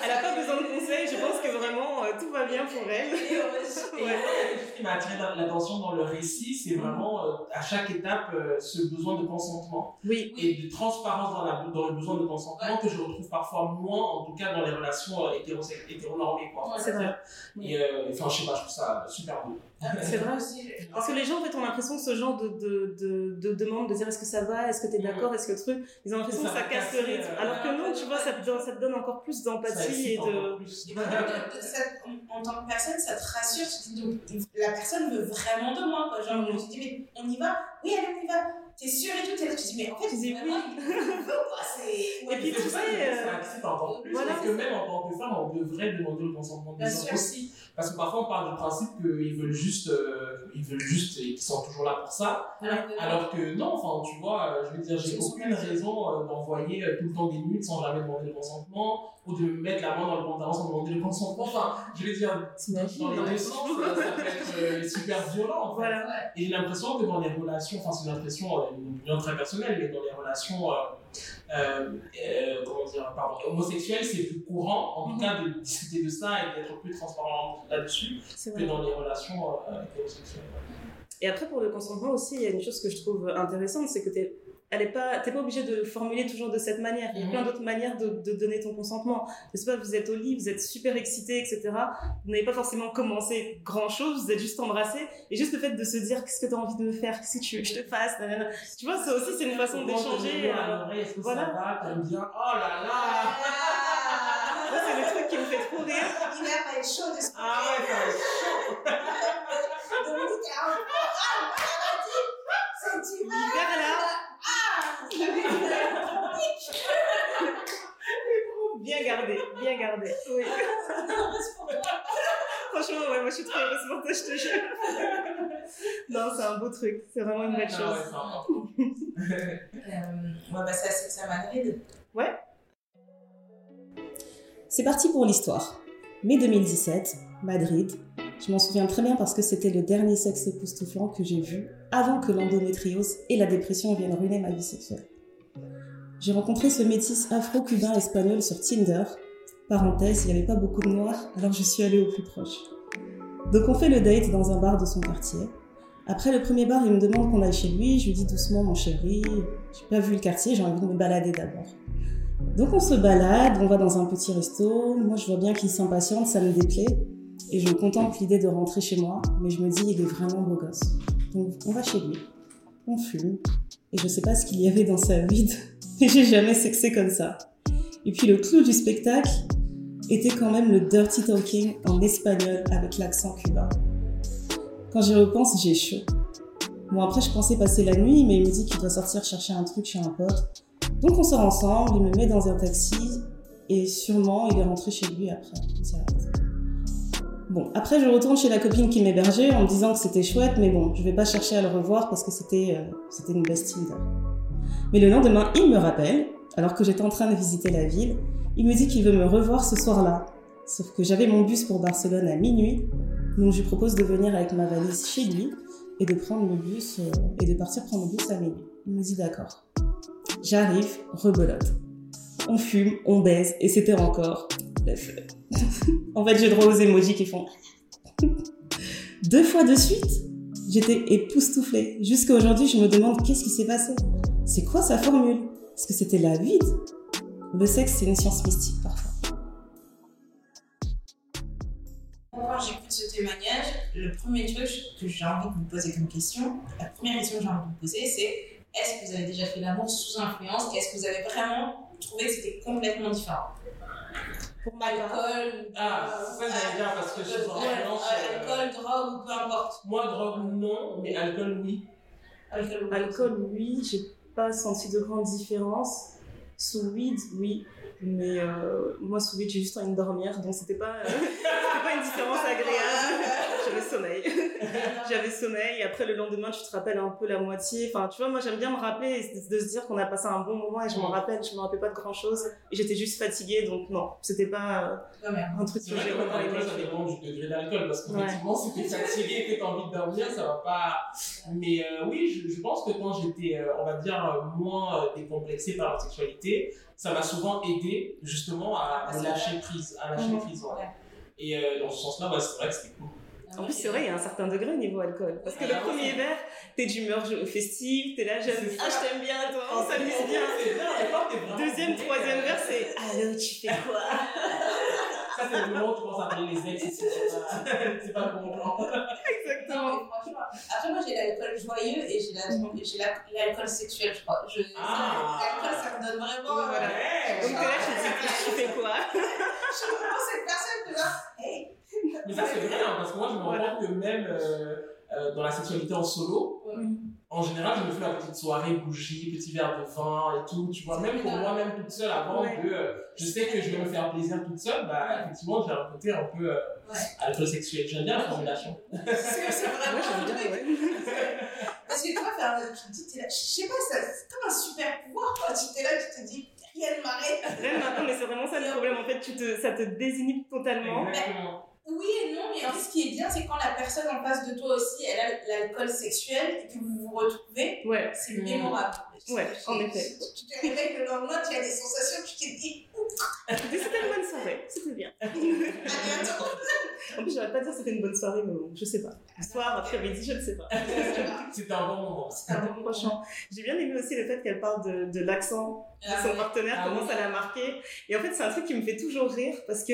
Elle n'a pas besoin de conseils. Je pense que vraiment, euh, tout va bien pour elle.
Et
Ouais.
ce qui m'a attiré l'attention dans le récit, c'est vraiment euh, à chaque étape euh, ce besoin de consentement
Oui.
et de transparence dans, la, dans le besoin de consentement que je retrouve parfois moins, en tout cas dans les relations euh, hétéronormées. Quoi,
C'est vrai.
Et euh, enfin, je sais pas, je trouve ça super beau.
C'est vrai.
aussi.
Parce que les gens, en fait, ont l'impression que ce genre de, de, de, de demande de dire est-ce que ça va, est-ce que tu es d'accord, est-ce que le truc, ils ont l'impression que ça casse le rythme.
euh,
Alors que non, tu vois, ça te, donne- ça te donne encore plus d'empathie et de.
Et en, tant que personne, ça te rassure. Tu te dis, donc, la personne veut vraiment de moi. Quoi. Genre,
Mhm.
je dis, mais on y va? Oui, allez, on y va. T'es sûr et tout? T'es là, tu te dis, mais en fait,
Tu dis.
C'est.
Et puis,
C'est
tu sais, euh, voilà.
Parce que même en tant que femme, on devrait demander le consentement des
sûr.
aussi. Parce que parfois, on part du principe qu'ils veulent juste, euh, ils veulent juste et qu'ils sont toujours là pour ça.
Alors que,
Alors que non, enfin, tu vois, euh, je veux dire, j'ai aucune raison euh, d'envoyer tout le temps des nudes sans jamais demander le consentement, ou de me mettre la main dans le pantalon sans demander le consentement. Enfin, je veux dire, dans les deux sens, ça peut être euh, super violent, en fait.
Voilà.
Ouais.
Et j'ai l'impression que dans les relations, enfin c'est une impression, une opinion très personnelle, mais dans les relations, euh, euh, comment dire, pardon, homosexuelles, c'est plus courant, en tout
Mhm.
cas, de discuter de ça et d'être plus transparent là-dessus que dans les relations euh.
Et après, pour le consentement aussi, il y a une chose que je trouve intéressante, c'est que t'es elle est pas, t'es pas obligé de le formuler toujours de cette manière. Il y a
Mhm.
plein d'autres manières de, de donner ton consentement. Je sais pas, vous êtes au lit, vous êtes super excité, etc. Vous n'avez pas forcément commencé grand chose, vous êtes juste embrassé. Et juste le fait de se dire, qu'est-ce que tu as envie de me faire, qu'est-ce que tu veux que je te fasse, nanana. Tu vois, ça aussi, c'est une façon d'échanger. euh, voilà.
ça va? Bien? Oh là là
Ah,
c'est le truc qui me fait trop rire.
Il a pas être chaud de ce
Ah ouais, ça va être chaud
Dominique un peu. Ah, dit sentiment.
L'hiver là,
Ah
bien gardé, bien gardé. Oui.
C'est.
Franchement, ouais, moi je suis trop heureuse pour toi, je te jure. non, c'est un beau truc, c'est vraiment une belle chose.
ouais, c'est.
Euh, ouais, bah ça, c'est ça Madrid.
C'est parti pour l'histoire. Mai 2017, Madrid. Je m'en souviens très bien parce que c'était le dernier sexe époustouflant que j'ai vu avant que l'endométriose et la dépression viennent ruiner ma vie sexuelle. J'ai rencontré ce métis afro-cubain espagnol sur Tinder. Parenthèse, il n'y avait pas beaucoup de noirs, alors je suis allée au plus proche. Donc on fait le date dans un bar de son quartier. Après le premier bar, il me demande qu'on aille chez lui. Je lui dis doucement, mon chéri, j'ai pas vu le quartier, j'ai envie de me balader d'abord. Donc on se balade, on va dans un petit resto. Moi je vois bien qu'il s'impatiente, ça me déplaît. Et je contemple l'idée de rentrer chez moi, mais je me dis il est vraiment beau gosse. Donc on va chez lui, on fume, et je sais pas ce qu'il y avait dans sa vide, mais j'ai jamais sexé comme ça. Et puis le clou du spectacle était quand même le dirty talking en espagnol avec l'accent cubain. Quand j'y repense, j'ai chaud. Bon après je pensais passer la nuit, mais il me dit qu'il doit sortir chercher un truc chez un pote. Donc on sort ensemble, il me met dans un taxi et sûrement il est rentré chez lui après. Bon, après je retourne chez la copine qui m'hébergeait en me disant que c'était chouette, mais bon, je vais pas chercher à le revoir parce que c'était euh, c'était une best Tinder. Mais le lendemain, il me rappelle, alors que j'étais en train de visiter la ville, il me dit qu'il veut me revoir ce soir-là. Sauf que j'avais mon bus pour Barcelone à minuit, donc je lui propose de venir avec ma valise chez lui et de prendre le bus euh, et de partir prendre le bus à minuit. Il me dit d'accord. J'arrive, rebelote. On fume, on baise et c'était encore En fait, j'ai droit aux emojis qui font deux fois de suite. J'étais époustouflée. Jusqu'à aujourd'hui, je me demande qu'est-ce qui s'est passé? C'est quoi sa formule? Est-ce que c'était la vide Le sexe, c'est une science mystique parfois.
Quand j'écoute ce témoignage, le premier truc que j'ai envie de vous poser comme question, la première question que j'ai envie de vous poser, c'est est-ce que vous avez déjà fait l'amour sous influence? Est-ce que vous avez vraiment trouvé que c'était complètement différent?
Pour ma
Alcool,
Ah, c'est ça j'allais dire parce que je suis en influence. euh,
alcool, drogue ou peu importe.
Moi, drogue, non, mais alcool, oui.
Alcool,
Alcool, oui, j'ai pas senti de grande différence. Sous weed, oui. Mais euh, moi, sous weed, j'ai juste envie de dormir, donc c'était pas, euh, c'était pas une différence agréable. J'avais sommeil. J'avais sommeil, et après le lendemain, tu te rappelles un peu la moitié. Enfin, tu vois, moi j'aime bien me rappeler et de se dire qu'on a passé un bon moment et je m'en
Mm.
rappelle, je me rappelle pas de grand chose. Et j'étais juste fatiguée, donc non, c'était pas
Non, mais
euh, un truc que j'ai vraiment aimé.
ça dépend du degré d'alcool, parce qu'effectivement, si t'es fatigué, que t'as envie de dormir, ça va pas. Mais euh, oui, je, je pense que quand j'étais, euh, on va dire, euh, moins euh, décomplexé par la sexualité, ça m'a souvent aidé justement à me
c'est
lâcher prise, à lâcher
Mhm.
prise. ouais.
Ouais.
Et euh, dans ce sens-là, ouais, c'est vrai que c'était cool.
En plus, c'est vrai, il y a un certain degré au niveau alcool. Parce que le
Ah,
premier
ouais.
verre, t'es d'humeur festive, t'es là, j'aime, ah,
ça.
je t'aime bien, toi, on s'amuse bien. Deuxième, troisième
euh,
verre, c'est Allô, tu fais quoi?
Ça, c'est le moment où tu commences à appeler les ex, c'est pas, c'est pas le bon plan.
Exactement.
franchement, après moi j'ai l'alcool joyeux et j'ai la- j'ai la- l'alcool sexuel, je crois. Je,
Ah.
L'alcool, ça me donne vraiment.
Ouais, voilà.
Ouais.
Donc là, tu te dis, tu fais quoi?
Je suis vraiment cette personne qui va. Hey.
Mais ça, c'est vrai, hein, parce que moi, je me rends
Voilà.
compte que même euh, euh, dans la sexualité en solo, en général, je me fais la petite soirée, bougie, petit verre de vin et tout, tu vois, même pour moi-même toute seule, avant
Ouais.
de, euh, je sais que je vais me faire plaisir toute seule, bah, effectivement, j'ai un côté un peu euh,
Ouais.
alcool sexuel. J'aime bien la formulation.
C'est vraiment
Moi,
un
j'aime bien, ouais.
Parce que tu vois, faire, tu te dis, là, je sais pas, c'est comme un super pouvoir. Quoi. Tu t'es là, tu te dis, rien ne m'arrête.
Vraiment, non, mais c'est vraiment ça le problème. En fait, tu te, ça te désinhibe totalement.
Exactement.
Oui et non, mais en fait, ce qui est bien, c'est quand la personne en face de toi aussi, elle a l'alcool sexuel et que vous vous retrouvez,
Ouais.
c'est
Mm.
mémorable.
Ouais, en effet.
Tu te réveilles le lendemain, tu as des sensations, tu te dis,
Mais C'était une bonne soirée, c'était bien.
à bientôt.
En plus, j'aurais pas dire que c'était une bonne soirée, mais bon, je sais pas. Le soir, après-midi, je ne sais pas.
C'était un bon moment.
C'est un bon
Franchement, j'ai bien aimé aussi le fait qu'elle parle de, de l'accent de
Ah
son partenaire,
Ah
comment
oui.
ça l'a marqué. Et en fait, c'est un truc qui me fait toujours rire parce que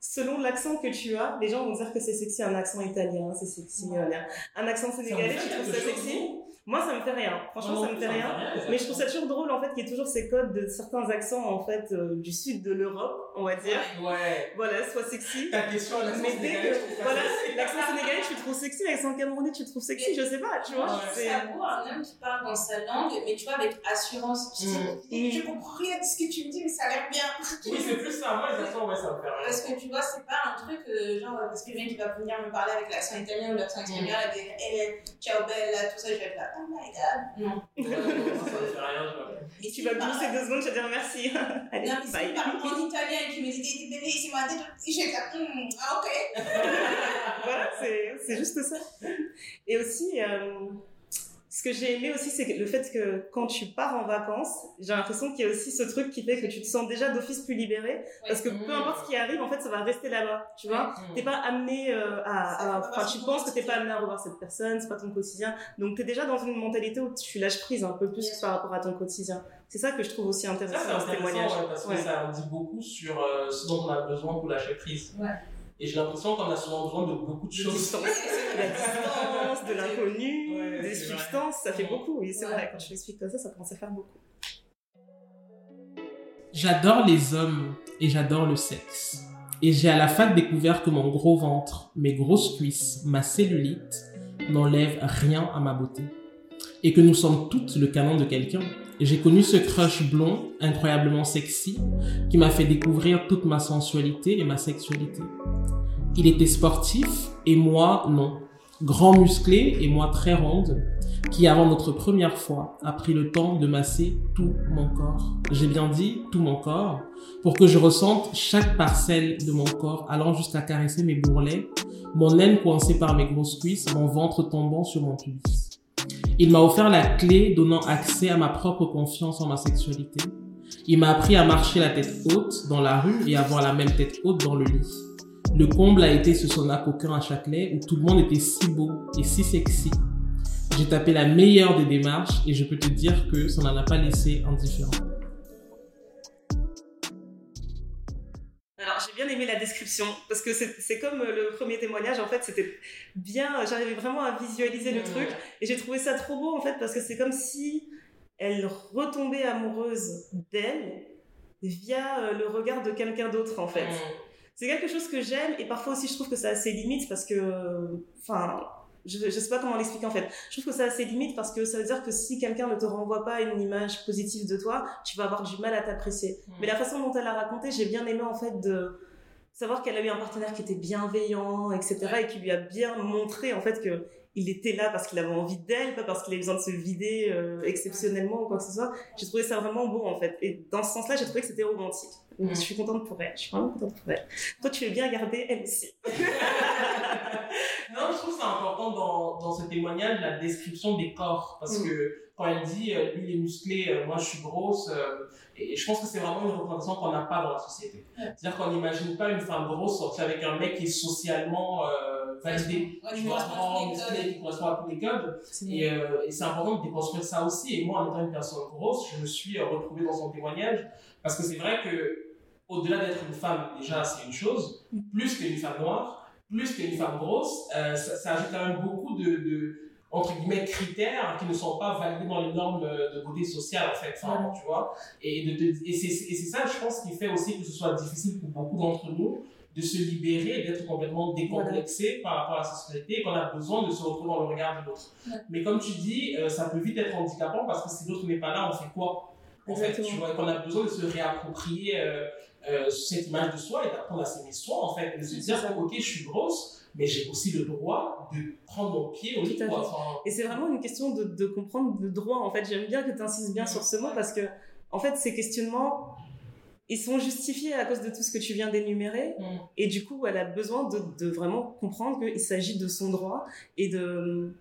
selon l'accent que tu as, les gens vont dire que c'est sexy un accent italien, c'est sexy
Ouais.
euh, un accent sénégalais, tu trouves ça sexy Moi, ça me fait rien. Franchement, ça me fait rien. Mais je trouve ça toujours drôle en fait qu'il y ait toujours ces codes de certains accents en fait euh, du sud de l'Europe, on va dire.
Ouais.
Voilà, soit sexy.
Ta question à l'accent
Mais dès
sénégalais,
que
je trouve
voilà, l'accent sénégalais, tu le trouves sexy, l'accent camerounais, tu le trouves sexy, je sais pas, tu vois.
Ouais.
c'est-
beau un homme qui parle dans sa langue, mais tu vois, avec assurance. Tu
Mm.
Je comprends rien de ce que tu me dis, mais ça a l'air bien.
Oui, c'est plus ça. Moi, les accents, ouais, ça me fait
Parce que tu vois, c'est pas un truc euh, genre, parce que quelqu'un qui va venir me parler avec l'accent italien ou l'accent espagnol, avec eh, ciao bella, tout ça, je vais être là, oh my god. Non.
Ça me fait rien, je vois.
Et
Tu vas glousser deux secondes, tu vas dire merci. Allez,
Non, mais si
bye.
tu italien que tu hmm, ah ok.
voilà, c'est juste ça. Et aussi, euh, ce que j'ai aimé aussi, c'est que le fait que quand tu pars en vacances, j'ai l'impression qu'il y a aussi ce truc qui fait que tu te sens déjà d'office plus libéré, parce que peu importe ce qui arrive, en fait, ça va rester là-bas, tu vois. T'es pas amené euh, à, enfin, tu penses que t'es pas amené à revoir cette personne, c'est pas ton quotidien. Donc t'es déjà dans une mentalité où tu lâches prise un peu plus
sûr.
par rapport à ton quotidien. C'est ça que je trouve aussi intéressant dans ce témoignage.
intéressant, ouais, parce que
Ouais.
ça en dit beaucoup sur euh, ce dont on a besoin pour lâcher prise.
Ouais.
Et j'ai l'impression qu'on a souvent besoin de beaucoup de choses.
de la distance, de l'inconnu,
Ouais,
des
vrai.
substances, ça fait
Ouais.
beaucoup. Oui, c'est
Ouais.
vrai, quand tu l'expliques comme ça, ça commence à faire beaucoup.
J'adore les hommes et j'adore le sexe. Et j'ai à la fac découvert que mon gros ventre, mes grosses cuisses, ma cellulite n'enlèvent rien à ma beauté. Et que nous sommes toutes le canon de quelqu'un. J'ai connu ce crush blond, incroyablement sexy, qui m'a fait découvrir toute ma sensualité et ma sexualité. Il était sportif et moi non. Grand musclé et moi très ronde. qui, avant notre première fois, a pris le temps de masser tout mon corps. J'ai bien dit tout mon corps, pour que je ressente chaque parcelle de mon corps allant jusqu'à caresser mes bourrelets, mon laine coincée par mes grosses cuisses, mon ventre tombant sur mon pubis. Il m'a offert la clé donnant accès à ma propre confiance en ma sexualité. Il m'a appris à marcher la tête haute dans la rue et avoir la même tête haute dans le lit. Le comble a été ce sauna coquin à Châtelet où tout le monde était si beau et si sexy. J'ai tapé la meilleure des démarches et je peux te dire que ça n'en a pas laissé indifférent.
Bien aimé la description parce que c'est comme euh, le premier témoignage. En fait, c'était bien. J'arrivais vraiment à visualiser le
Mmh.
truc et j'ai trouvé ça trop beau en fait parce que c'est comme si elle retombait amoureuse d'elle via euh, le regard de quelqu'un d'autre en fait.
Mmh.
C'est quelque chose que j'aime et parfois aussi je trouve que ça a ses limites parce que, euh, enfin, je, je sais pas comment l'expliquer en fait. Je trouve que ça a ses limites parce que ça veut dire que si quelqu'un ne te renvoie pas une image positive de toi, tu vas avoir du mal à t'apprécier. Mais la façon dont elle a raconté, j'ai bien aimé en fait de savoir qu'elle a eu un partenaire qui était bienveillant, etc. et qui lui a bien montré en fait que il était là parce qu'il avait envie d'elle, pas parce qu'il avait besoin de se vider euh, exceptionnellement ou quoi que ce soit. J'ai trouvé ça vraiment beau en fait. Et dans ce sens-là, j'ai trouvé que c'était romantique. Donc, je suis contente pour elle. Je suis vraiment contente pour elle. Toi, tu es bien gardée, elle aussi.
non, je trouve ça important dans, dans ce témoignage, la description des corps. Parce
Mm.
que quand elle dit, euh, lui il est musclé, euh, moi je suis grosse, et, je pense que c'est vraiment une représentation qu'on n'a pas dans la société. C'est-à-dire qu'on n'imagine pas une femme grosse sortir avec un mec qui est socialement euh, validé.
Qui correspond à tous les codes.
Et, euh, et c'est important de déconstruire ça aussi. Et moi, en étant une personne grosse, je me suis euh, retrouvée dans son témoignage. Parce que c'est vrai que, au-delà d'être une femme, déjà, c'est une chose. Plus qu'une femme noire, plus qu'une femme grosse, euh, ça, ça ajoute quand même beaucoup de, de, entre guillemets, critères qui ne sont pas validés dans les normes de beauté sociale, en fait. Enfin, tu vois. Et, de, de- et c'est ça, je pense, qui fait aussi que ce soit difficile pour beaucoup d'entre nous de se libérer d'être complètement décomplexé par rapport à la et qu'on a besoin de se retrouver dans le regard de l'autre. Mais comme tu dis, euh, ça peut vite être handicapant parce que si l'autre n'est pas là, on fait quoi? En fait, tu vois, qu'on a besoin de se réapproprier euh, euh, cette image de soi et d'apprendre à s'aimer soi, en fait, de se dire, ok, je suis grosse, mais j'ai aussi le droit de prendre mon pied au lit. Enfin,
Et c'est vraiment une question de, de comprendre le droit. En fait, j'aime bien que tu insistes bien sur ce mot parce que, en fait, ces questionnements, ils sont justifiés à cause de tout ce que tu viens d'énumérer.
Mm.
Et du coup, elle a besoin de, de vraiment comprendre qu'il s'agit de son droit et de.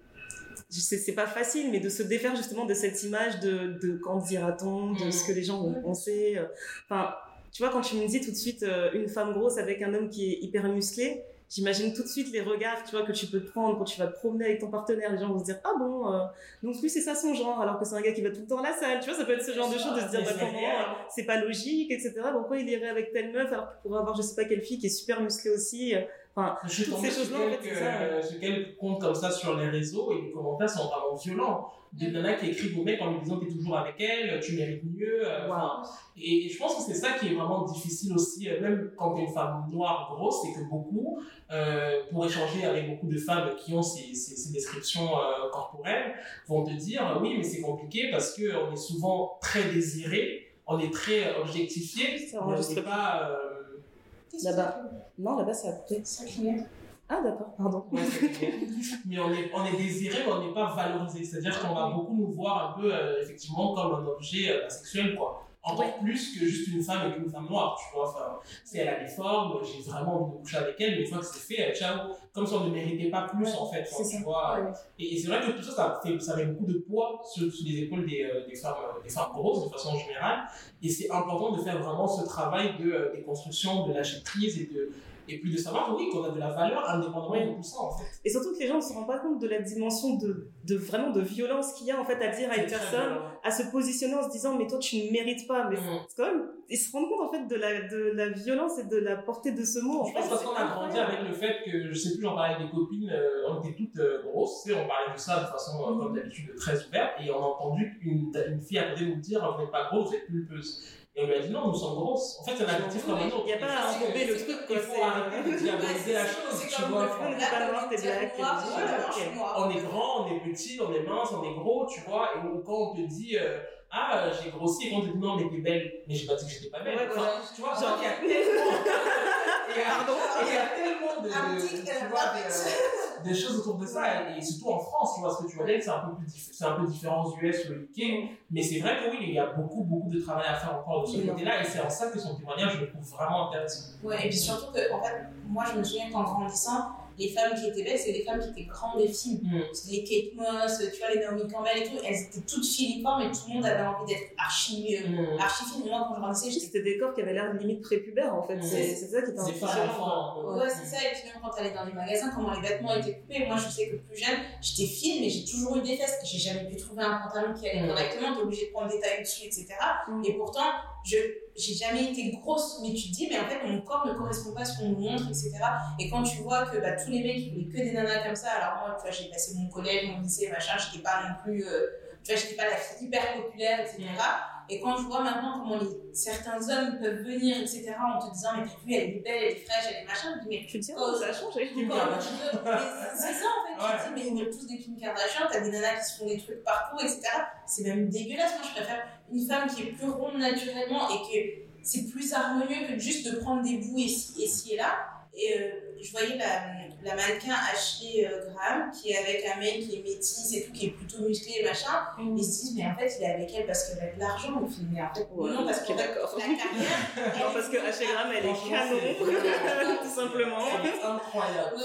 je sais, C'est pas facile, mais de se défaire justement de cette image de, de qu'en dira-t-on, de
Mm.
ce que les gens vont penser. euh. Enfin, tu vois, quand tu me dis tout de suite euh, une femme grosse avec un homme qui est hyper musclé, j'imagine tout de suite les regards, tu vois, que tu peux te prendre quand tu vas te promener avec ton partenaire. Les gens vont se dire, ah bon, euh, donc lui c'est ça son genre, alors que c'est un gars qui va tout le temps à la salle. Tu vois, ça peut être ce genre de choses de se dire, bah,
c'est
comment, euh, c'est pas logique, etc. Pourquoi il irait avec telle meuf alors qu'il pourrait avoir je sais pas quelle fille qui est super musclée aussi. Euh. Enfin,
Je
Toutes ces choses-là, en fait, c'est ça, ouais.
euh, sur quelques comptes comme ça sur les réseaux et les commentaires sont vraiment violents. Des nanas qui écrivent au mec en lui disant t'es toujours avec elle, tu mérites mieux. euh, enfin, et, et je pense que c'est ça qui est vraiment difficile aussi, euh, même quand t'es une femme noire grosse, c'est que beaucoup, euh, pour échanger avec beaucoup de femmes qui ont ces, ces, ces descriptions euh, corporelles, vont te dire euh, oui mais c'est compliqué parce qu'on est souvent très désiré, on est très objectifié, on n'est pas... euh,
Là-bas. non, là-bas ça a coupé. Ah d'accord, pardon.
Ouais, c'est mais on est, on est désiré, mais on n'est pas valorisé. C'est-à-dire qu'on va beaucoup nous voir un peu, euh, effectivement, comme un objet euh, sexuel, quoi. Encore plus que juste une femme avec une femme noire, tu vois. Enfin, si elle a des formes, j'ai vraiment envie de coucher avec elle, mais une fois que c'est fait, euh, ciao. Comme si on ne méritait pas plus, en fait. tu vois.
Ouais.
Et, et c'est vrai que tout ça, ça, fait, ça met beaucoup de poids sur, sur les épaules des, euh, des, femmes, euh, des femmes grosses, de façon générale. Et c'est important de faire vraiment ce travail de euh, déconstruction, de lâcher prise et de. Et puis de savoir, oui, qu'on a de la valeur indépendamment de tout ça, en fait.
Et surtout que les gens ne se rendent pas compte de la dimension de, de vraiment de violence qu'il y a en fait à dire à une personne, à se positionner en se disant mais toi tu ne mérites pas. Mais
Mm.
c'est quand même, ils se rendent compte en fait de la, de la violence et de la portée de ce mot. En
Je
fait,
pense parce
c'est
qu'on a grandi avec le fait que, je sais plus, j'en parlais avec des copines, euh, on était toutes euh, grosses, tu sais, on parlait de ça de façon, euh, comme d'habitude, très ouverte, et on a entendu une, une fille à côté nous dire, vous n'êtes pas grosse, vous êtes pulpeuse. Et on lui a dit, non, nous sommes grosses. En fait, c'est un adjectif comme un autre.
Il n'y a pas à enrober le truc
Il
quoi.
faut arrêter de
c'est-
diaboliser la chose, tu vois.
on n'est pas noir, t'es black,
on est grand, on est petit, on est mince, on est gros, tu vois, et on- quand on te dit euh, ah euh, j'ai grossi et on te dit non mais t'es belle, mais j'ai pas dit que j'étais pas belle.
Ouais,
Enfin,
voilà.
tu vois,
Genre-
il y a tellement, il y a-
Pardon
il y a tellement de, de- tu
euh,
vois, des choses autour de ça, et, surtout en France, tu vois, ce que tu vois c'est un peu plus c'est un peu différent aux US, au UK, mais c'est vrai que oui, il y a beaucoup, beaucoup de travail à faire encore de ce côté-là, et c'est en ça que son témoignage, je le trouve vraiment intéressant.
Ouais, et puis surtout que, en fait, moi, je me souviens qu'en grandissant, les femmes qui étaient belles, c'est les femmes qui étaient grandes des films. Mm. Les Kate Moss, tu vois, les Naomi Campbell et tout, elles étaient toutes filiformes et tout le monde avait envie d'être archi, euh, mm. archi fine. Moi, quand je grandissais,
C'était des corps qui avaient l'air limite prépubère en fait. Mm. C'est ça qui était
impressionnant. Ouais, c'est ça. Et puis même quand t'allais dans les magasins, comment les vêtements étaient coupés. Moi, je sais que plus jeune, j'étais fine, mais j'ai toujours eu des fesses. J'ai jamais pu trouver un pantalon qui allait correctement. T'es obligé de prendre des tailles dessus, etc. Et pourtant, je j'ai jamais été grosse, mais tu te dis, mais en fait, mon corps ne correspond pas à ce qu'on nous montre, etc. Et quand tu vois que bah, tous les mecs, ils voulaient que des nanas comme ça, alors moi, j'ai passé mon collège, mon lycée, machin, j'étais pas non plus, euh, tu vois, j'étais pas la fille hyper populaire, etc. Et quand je vois maintenant comment les, certains hommes peuvent venir, etc., en te disant, mais t'as vu, elle est belle, elle est fraîche, elle est machin, je me dis, mais
tu te dis, oh, ça a changé.
C'est ça, en fait, tu te dis, mais ils ont tous des Kim Kardashian, t'as des nanas qui se font des trucs partout, etc. C'est même dégueulasse. Moi, je préfère une femme qui est plus ronde naturellement et que c'est plus harmonieux que juste de prendre des bouts ici, ici et là. Et euh, je voyais la, la mannequin Ashley euh, Graham qui est avec un mec qui est métisse et tout, qui est plutôt musclé et machin. Mm. Ils se disent, mais en fait, il est avec elle parce qu'elle a de l'argent au. Mais en fait, non, parce que la carrière.
non, parce que Ashley Graham, elle est canon, tout simplement.
C'est incroyable.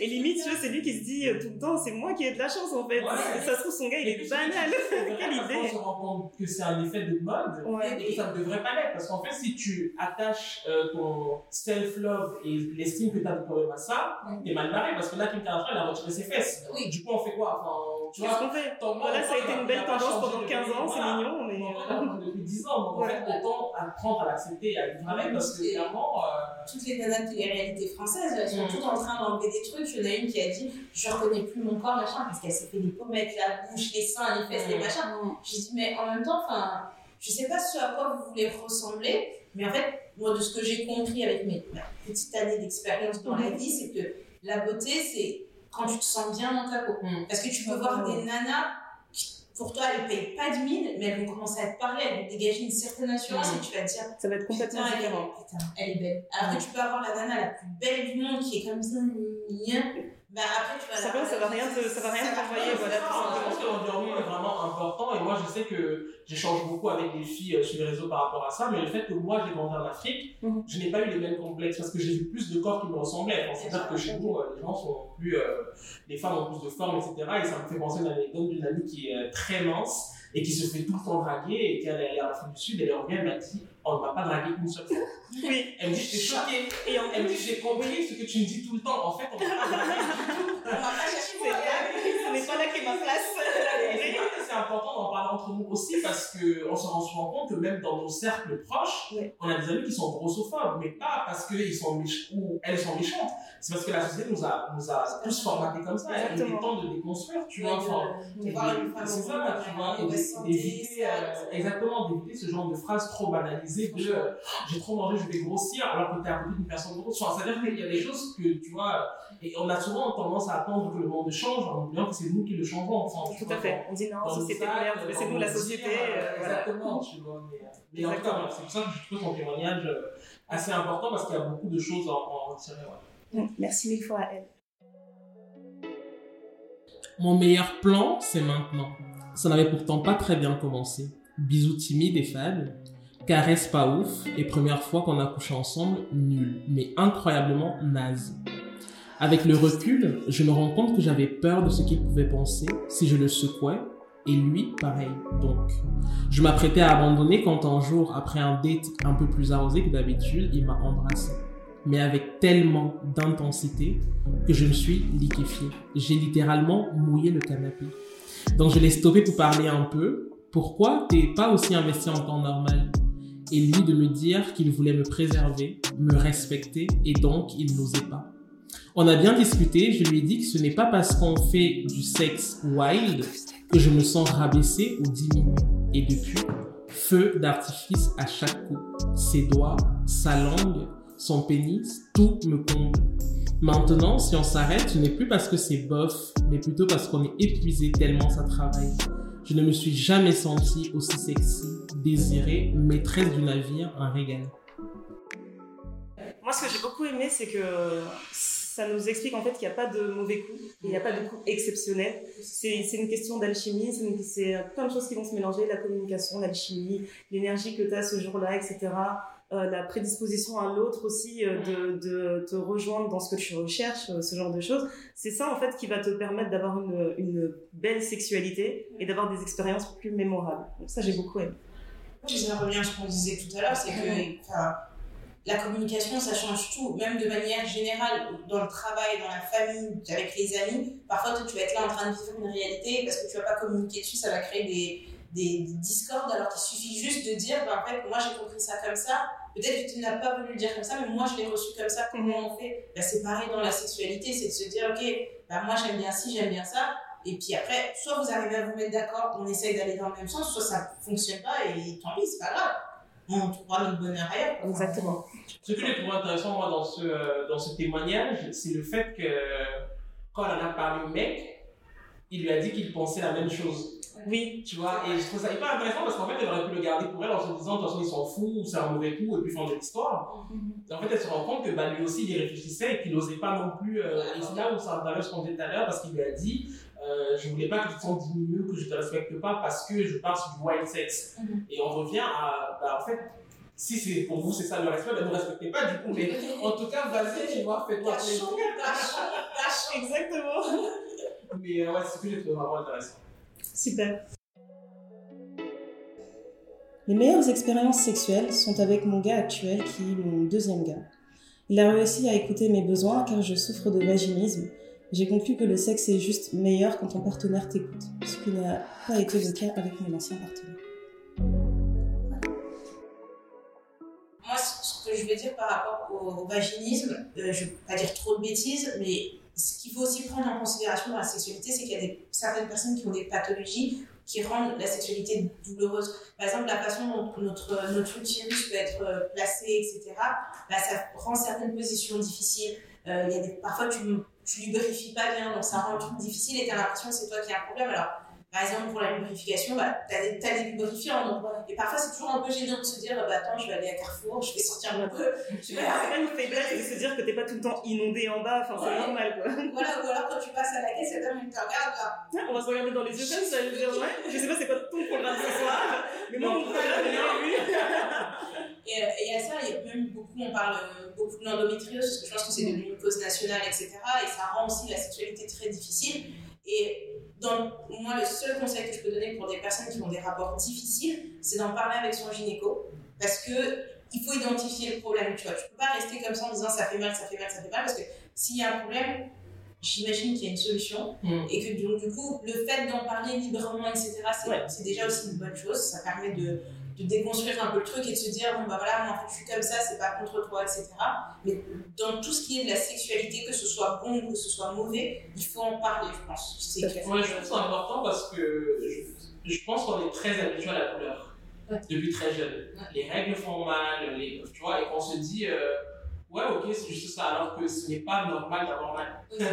Et, limite, tu vois, c'est lui qui se dit euh, tout le temps, c'est moi qui ai de la chance en fait. Ça se trouve, son gars, il est banal. Quelle idée.
On se rend compte que c'est un effet de mode et que ça ne devrait pas l'être. Parce qu'en fait, si tu attaches ton self-love et l'estime que tu as à ça, t'es mal barré parce que là, Kim Kardashian, elle a retiré ses fesses. Oui. Du coup, on fait quoi? Enfin,
tu vois, qu'on fait? Voilà, ça a été une belle tendance pendant 15 ans, c'est mignon, mais.
Depuis 10 ans, donc en fait, autant apprendre à l'accepter et à vivre avec parce que clairement. Euh,
toutes les nanas de réalités françaises, elles sont mm. toutes en train d'enlever des trucs. Il y en a une qui a dit Je reconnais plus mon corps, machin, parce qu'elle s'est fait les pommettes, la bouche, les seins, les fesses, les mm. machins. Mm. J'ai dit Mais en même temps, enfin, je sais pas ce à quoi vous voulez ressembler, mais en fait, moi, de ce que j'ai compris avec mes petites années d'expérience dans la vie, c'est que la beauté, c'est quand tu te sens bien dans ta peau. Mm. Parce que tu peux voir des nanas pour toi, elles ne payent pas de mine, mais elles vont commencer à te parler, elles vont dégager une certaine assurance mm. et tu vas te dire.
Ça va être complètement différent.
putain, elle est belle. Alors que tu peux avoir la nana la plus belle du monde qui est comme ça, bah après, tu vas
ça, va, ça va rien te, ça va rien t'envoyer, voilà.
Je pense que l'environnement est vraiment important et moi je sais que j'échange beaucoup avec des filles euh, sur les réseaux par rapport à ça, mais le fait que moi j'ai grandi en Afrique, mhm. je n'ai pas eu les mêmes complexes parce que j'ai vu plus de corps qui me ressemblaient. C'est-à-dire que chez nous, euh, les gens sont plus, euh, les femmes ont plus de forme, etc. Et ça me fait penser à une anecdote d'une amie qui est très mince et qui se fait tout le temps draguer et qui est allée en Afrique du Sud, elle revient, elle m'a dit on ne m'a pas dragué une seule fois.
Oui.
Elle me dit, j'étais choquée. Et elle me dit, j'ai compris ce que tu me dis tout le temps. En fait, on ne m'a pas dragué du tout. On m'a pas cherché
Ce n'est pas là qu'est ma place.
C'est important d'en parler entre nous aussi parce qu'on se rend compte que même dans nos cercles proches, on a des amis qui sont grossophobes, mais pas parce qu'ils sont méchants ou elles sont méchantes. C'est parce que la société nous a, nous a tous formatés comme ça. Il est temps de déconstruire, tu vois. c'est ça, tu vois. D'éviter, euh, exactement, d'éviter ce genre de phrases trop banalisées que euh, j'ai trop mangé, je vais grossir, alors que tu es à côté d'une personne grosse. C'est-à-dire qu'il y a des choses que, tu vois, et on a souvent tendance à attendre que le monde change en oubliant que c'est nous qui le changeons. Enfin,
Tout à fait. On dit non, société merde, mais c'est nous la société.
Euh, exactement, tu vois. Mais, en tout cas, c'est pour ça que je trouve ton témoignage euh, assez important parce qu'il y a beaucoup de choses à en retirer.
Mm, merci mille fois à elle.
Mon meilleur plan, c'est maintenant. Ça n'avait pourtant pas très bien commencé. Bisous timides et fades. Caresse pas ouf et première fois qu'on a couché ensemble, nul, mais incroyablement naze. Avec le recul, je me rends compte que j'avais peur de ce qu'il pouvait penser si je le secouais, et lui, pareil. Donc, je m'apprêtais à abandonner quand un jour, après un date un peu plus arrosé que d'habitude, il m'a embrassé. Mais avec tellement d'intensité que je me suis liquéfié. J'ai littéralement mouillé le canapé. Donc, je l'ai stoppé pour parler un peu. Pourquoi t'es pas aussi investi en temps normal? Et lui de me dire qu'il voulait me préserver, me respecter et donc il n'osait pas. On a bien discuté, je lui ai dit que ce n'est pas parce qu'on fait du sexe wild je me sens rabaissé ou diminué. Et depuis, feu d'artifice à chaque coup. Ses doigts, sa langue, son pénis, tout me comble. Maintenant, si on s'arrête, ce n'est plus parce que c'est bof, mais plutôt parce qu'on est épuisé tellement ça travaille. Je ne me suis jamais sentie aussi sexy, désirée, maîtresse du navire, un régal.
Moi, ce que j'ai beaucoup aimé, c'est que ça nous explique en fait qu'il n'y a pas de mauvais coups, il n'y a pas de coups exceptionnels. C'est une question d'alchimie, c'est c'est plein de choses qui vont se mélanger, la communication, l'alchimie, l'énergie que tu as ce jour-là, etc. Euh, la prédisposition à l'autre aussi euh, de, de te rejoindre dans ce que tu recherches, euh, ce genre de choses. C'est ça en fait qui va te permettre d'avoir une, une belle sexualité et d'avoir des expériences plus mémorables. Donc ça j'ai beaucoup aimé.
Ça revient à ce qu'on disait tout à l'heure, c'est que la communication, ça change tout, même de manière générale, dans le travail, dans la famille, avec les amis. Parfois, toi, tu vas être là en train de vivre une réalité, parce que tu vas pas communiquer dessus, ça va créer des, des, des discordes, alors qu'il suffit juste de dire, bah, en fait, moi j'ai compris ça comme ça, peut-être que tu n'as pas voulu le dire comme ça, mais moi je l'ai reçu comme ça, comment on fait? Bah, C'est pareil dans la sexualité, c'est de se dire, ok, bah, moi j'aime bien ci, j'aime bien ça, et puis après, soit vous arrivez à vous mettre d'accord, on essaye d'aller dans le même sens, soit ça fonctionne pas, et tant pis, c'est pas grave. On trouvera notre bonheur ailleurs.
Exactement.
Ce que j'ai trouvé intéressant, moi, dans ce, euh, dans ce témoignage, c'est le fait que quand elle en a parlé au mec, il lui a dit qu'il pensait la même chose.
Oui,
Tu vois, et je trouve ça hyper intéressant parce qu'en fait, elle aurait pu le garder pour elle en se disant, de toute façon, il s'en fout, ou c'est un mauvais coup, et puis fin de l'histoire. Et en fait, elle se rend compte que bah, lui aussi, il y réfléchissait et qu'il n'osait pas non plus. Euh, et c'est là où ça va ce qu'on disait tout à l'heure, parce qu'il lui a dit, euh, je voulais pas que tu te sentes diminué, que je te respecte pas parce que je pars sur du wild sex.
Mhm.
Et on revient à, bah, en fait, si c'est pour vous, c'est ça le respect, bah, ne respectez pas du coup, mais en tout cas, vas-y, tu vois, fais-toi plaisir.
Vachement, vachement.
exactement.
Mais euh, ouais, c'est ce que j'ai trouvé vraiment intéressant.
Super.
Les meilleures expériences sexuelles sont avec mon gars actuel qui est mon deuxième gars. Il a réussi à écouter mes besoins car je souffre de vaginisme. J'ai conclu que le sexe est juste meilleur quand ton partenaire t'écoute, ce qui n'a pas été le cas avec mon ancien partenaire.
Moi, ce que je veux dire par rapport au, vaginisme, euh, je ne vais pas dire trop de bêtises, mais ce qu'il faut aussi prendre en considération dans la sexualité, c'est qu'il y a des, certaines personnes qui ont des pathologies qui rendent la sexualité douloureuse. Par exemple, la façon dont notre, notre utérus peut être euh, placé, etc., bah, ça rend certaines positions difficiles. Euh, y a des, parfois, tu ne lubrifies pas bien, donc ça rend le difficile et tu as l'impression que c'est toi qui as un problème. Alors, par exemple, pour la lubrification, bah, tu as, des- des lubrifiants. Donc, et parfois, c'est toujours un peu gênant de se dire bah, Attends, je vais aller à Carrefour, je vais sortir un peu. Je
C'est
vais
une faiblesse de se dire que t'es pas tout le temps inondé en bas, enfin c'est normal quoi.
Voilà, ou alors quand tu passes à la caisse, et il te regarde là.
Ah, On va se regarder dans les yeux comme ça, je dire, ouais. Je sais pas c'est quoi ton programme ce soir, mais moi mon programme il est lui.
Et, euh, et à ça, il y a même beaucoup, on parle euh, beaucoup de l'endométriose, parce que je pense que c'est devenu une cause nationale, etc. Et ça rend aussi la sexualité très difficile. Et dans, moi, le seul conseil que je peux donner pour des personnes qui ont des rapports difficiles, c'est d'en parler avec son gynéco. Parce que il faut identifier le problème, tu vois. Tu peux pas rester comme ça en disant ça fait mal, ça fait mal, ça fait mal, parce que s'il y a un problème, j'imagine qu'il y a une solution.
Mm.
Et que donc, du coup, le fait d'en parler librement, etc., c'est
Ouais.
déjà aussi une bonne chose. Ça permet de, de déconstruire un peu le truc et de se dire, bon, bah voilà, moi, en fait, je suis comme ça, c'est pas contre toi, etc. Mais dans tout ce qui est de la sexualité, que ce soit bon ou que ce soit mauvais, il faut en parler, je pense. C'est.
Moi, je trouve ça important parce que je, je pense qu'on est très habitué à la couleur
Ouais.
depuis très jeune. Les règles font mal, les, tu vois, et qu'on se dit, euh, ouais, ok, c'est juste ça, alors que ce n'est pas normal d'avoir mal. Moi,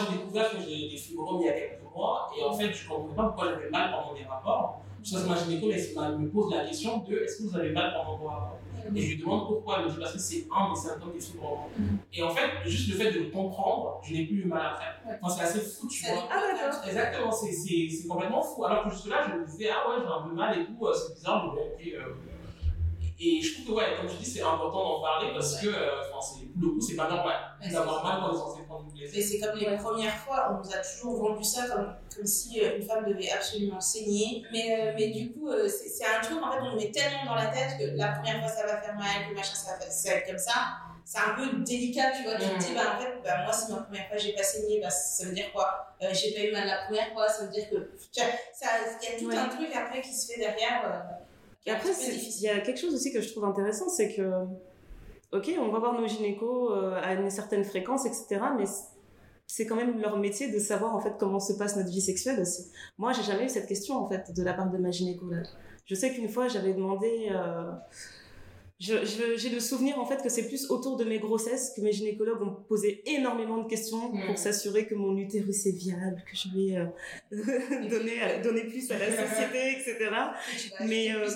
j'ai découvert que j'ai des fibromes il y a quelques mois, et en fait, je ne comprenais pas pourquoi j'avais mal pendant mes rapports. Que ma gynéco elle me pose la question de est-ce que vous avez mal pendant vos rapports Et je lui demande pourquoi. Elle me dit parce que c'est un des symptômes des fibromes.
Mhm.
Et en fait, juste le fait de le comprendre, je n'ai plus eu mal après. Enfin, c'est assez fou, tu vois.
Ah, d'accord.
Exactement, c'est- complètement fou. Alors que jusque-là, je me disais, ah ouais, j'ai un peu mal et tout, euh, c'est bizarre, euh. Et je trouve que, ouais, comme tu dis, c'est important d'en parler parce que, euh, c'est- le coup, c'est pas normal
c'est-
mal quand on est censé prendre du
Mais
plaisir.
c'est comme les premières fois, on nous a toujours vendu ça comme, comme si euh, une femme devait absolument saigner. Mais, euh, mais du coup, euh, c'est c'est un truc, en fait, on nous met tellement dans la tête que la première fois ça va faire mal, que machin ça va, faire- être comme ça. C'est un peu délicat, tu vois. Tu te dis, bah en fait, bah, moi, si ma première fois j'ai pas saigné, bah, ça veut dire quoi? Euh, J'ai pas eu mal la première fois, ça veut dire que. Tu vois, ça- il y a tout
Ouais.
un truc après qui se fait derrière. euh,
Et après, il y a quelque chose aussi que je trouve intéressant, c'est que, ok, on va voir nos gynécos euh, à une certaine fréquence, etc., mais c'est quand même leur métier de savoir en fait comment se passe notre vie sexuelle aussi. Moi, j'ai jamais eu cette question en fait de la part de ma gynéco là. Je sais qu'une fois, j'avais demandé. euh, J'ai le souvenir en fait que c'est plus autour de mes grossesses que mes gynécologues ont posé énormément de questions
Mm.
pour s'assurer que mon utérus est viable, que je vais euh, donner, à- donner plus à la société, etc. Mais, euh,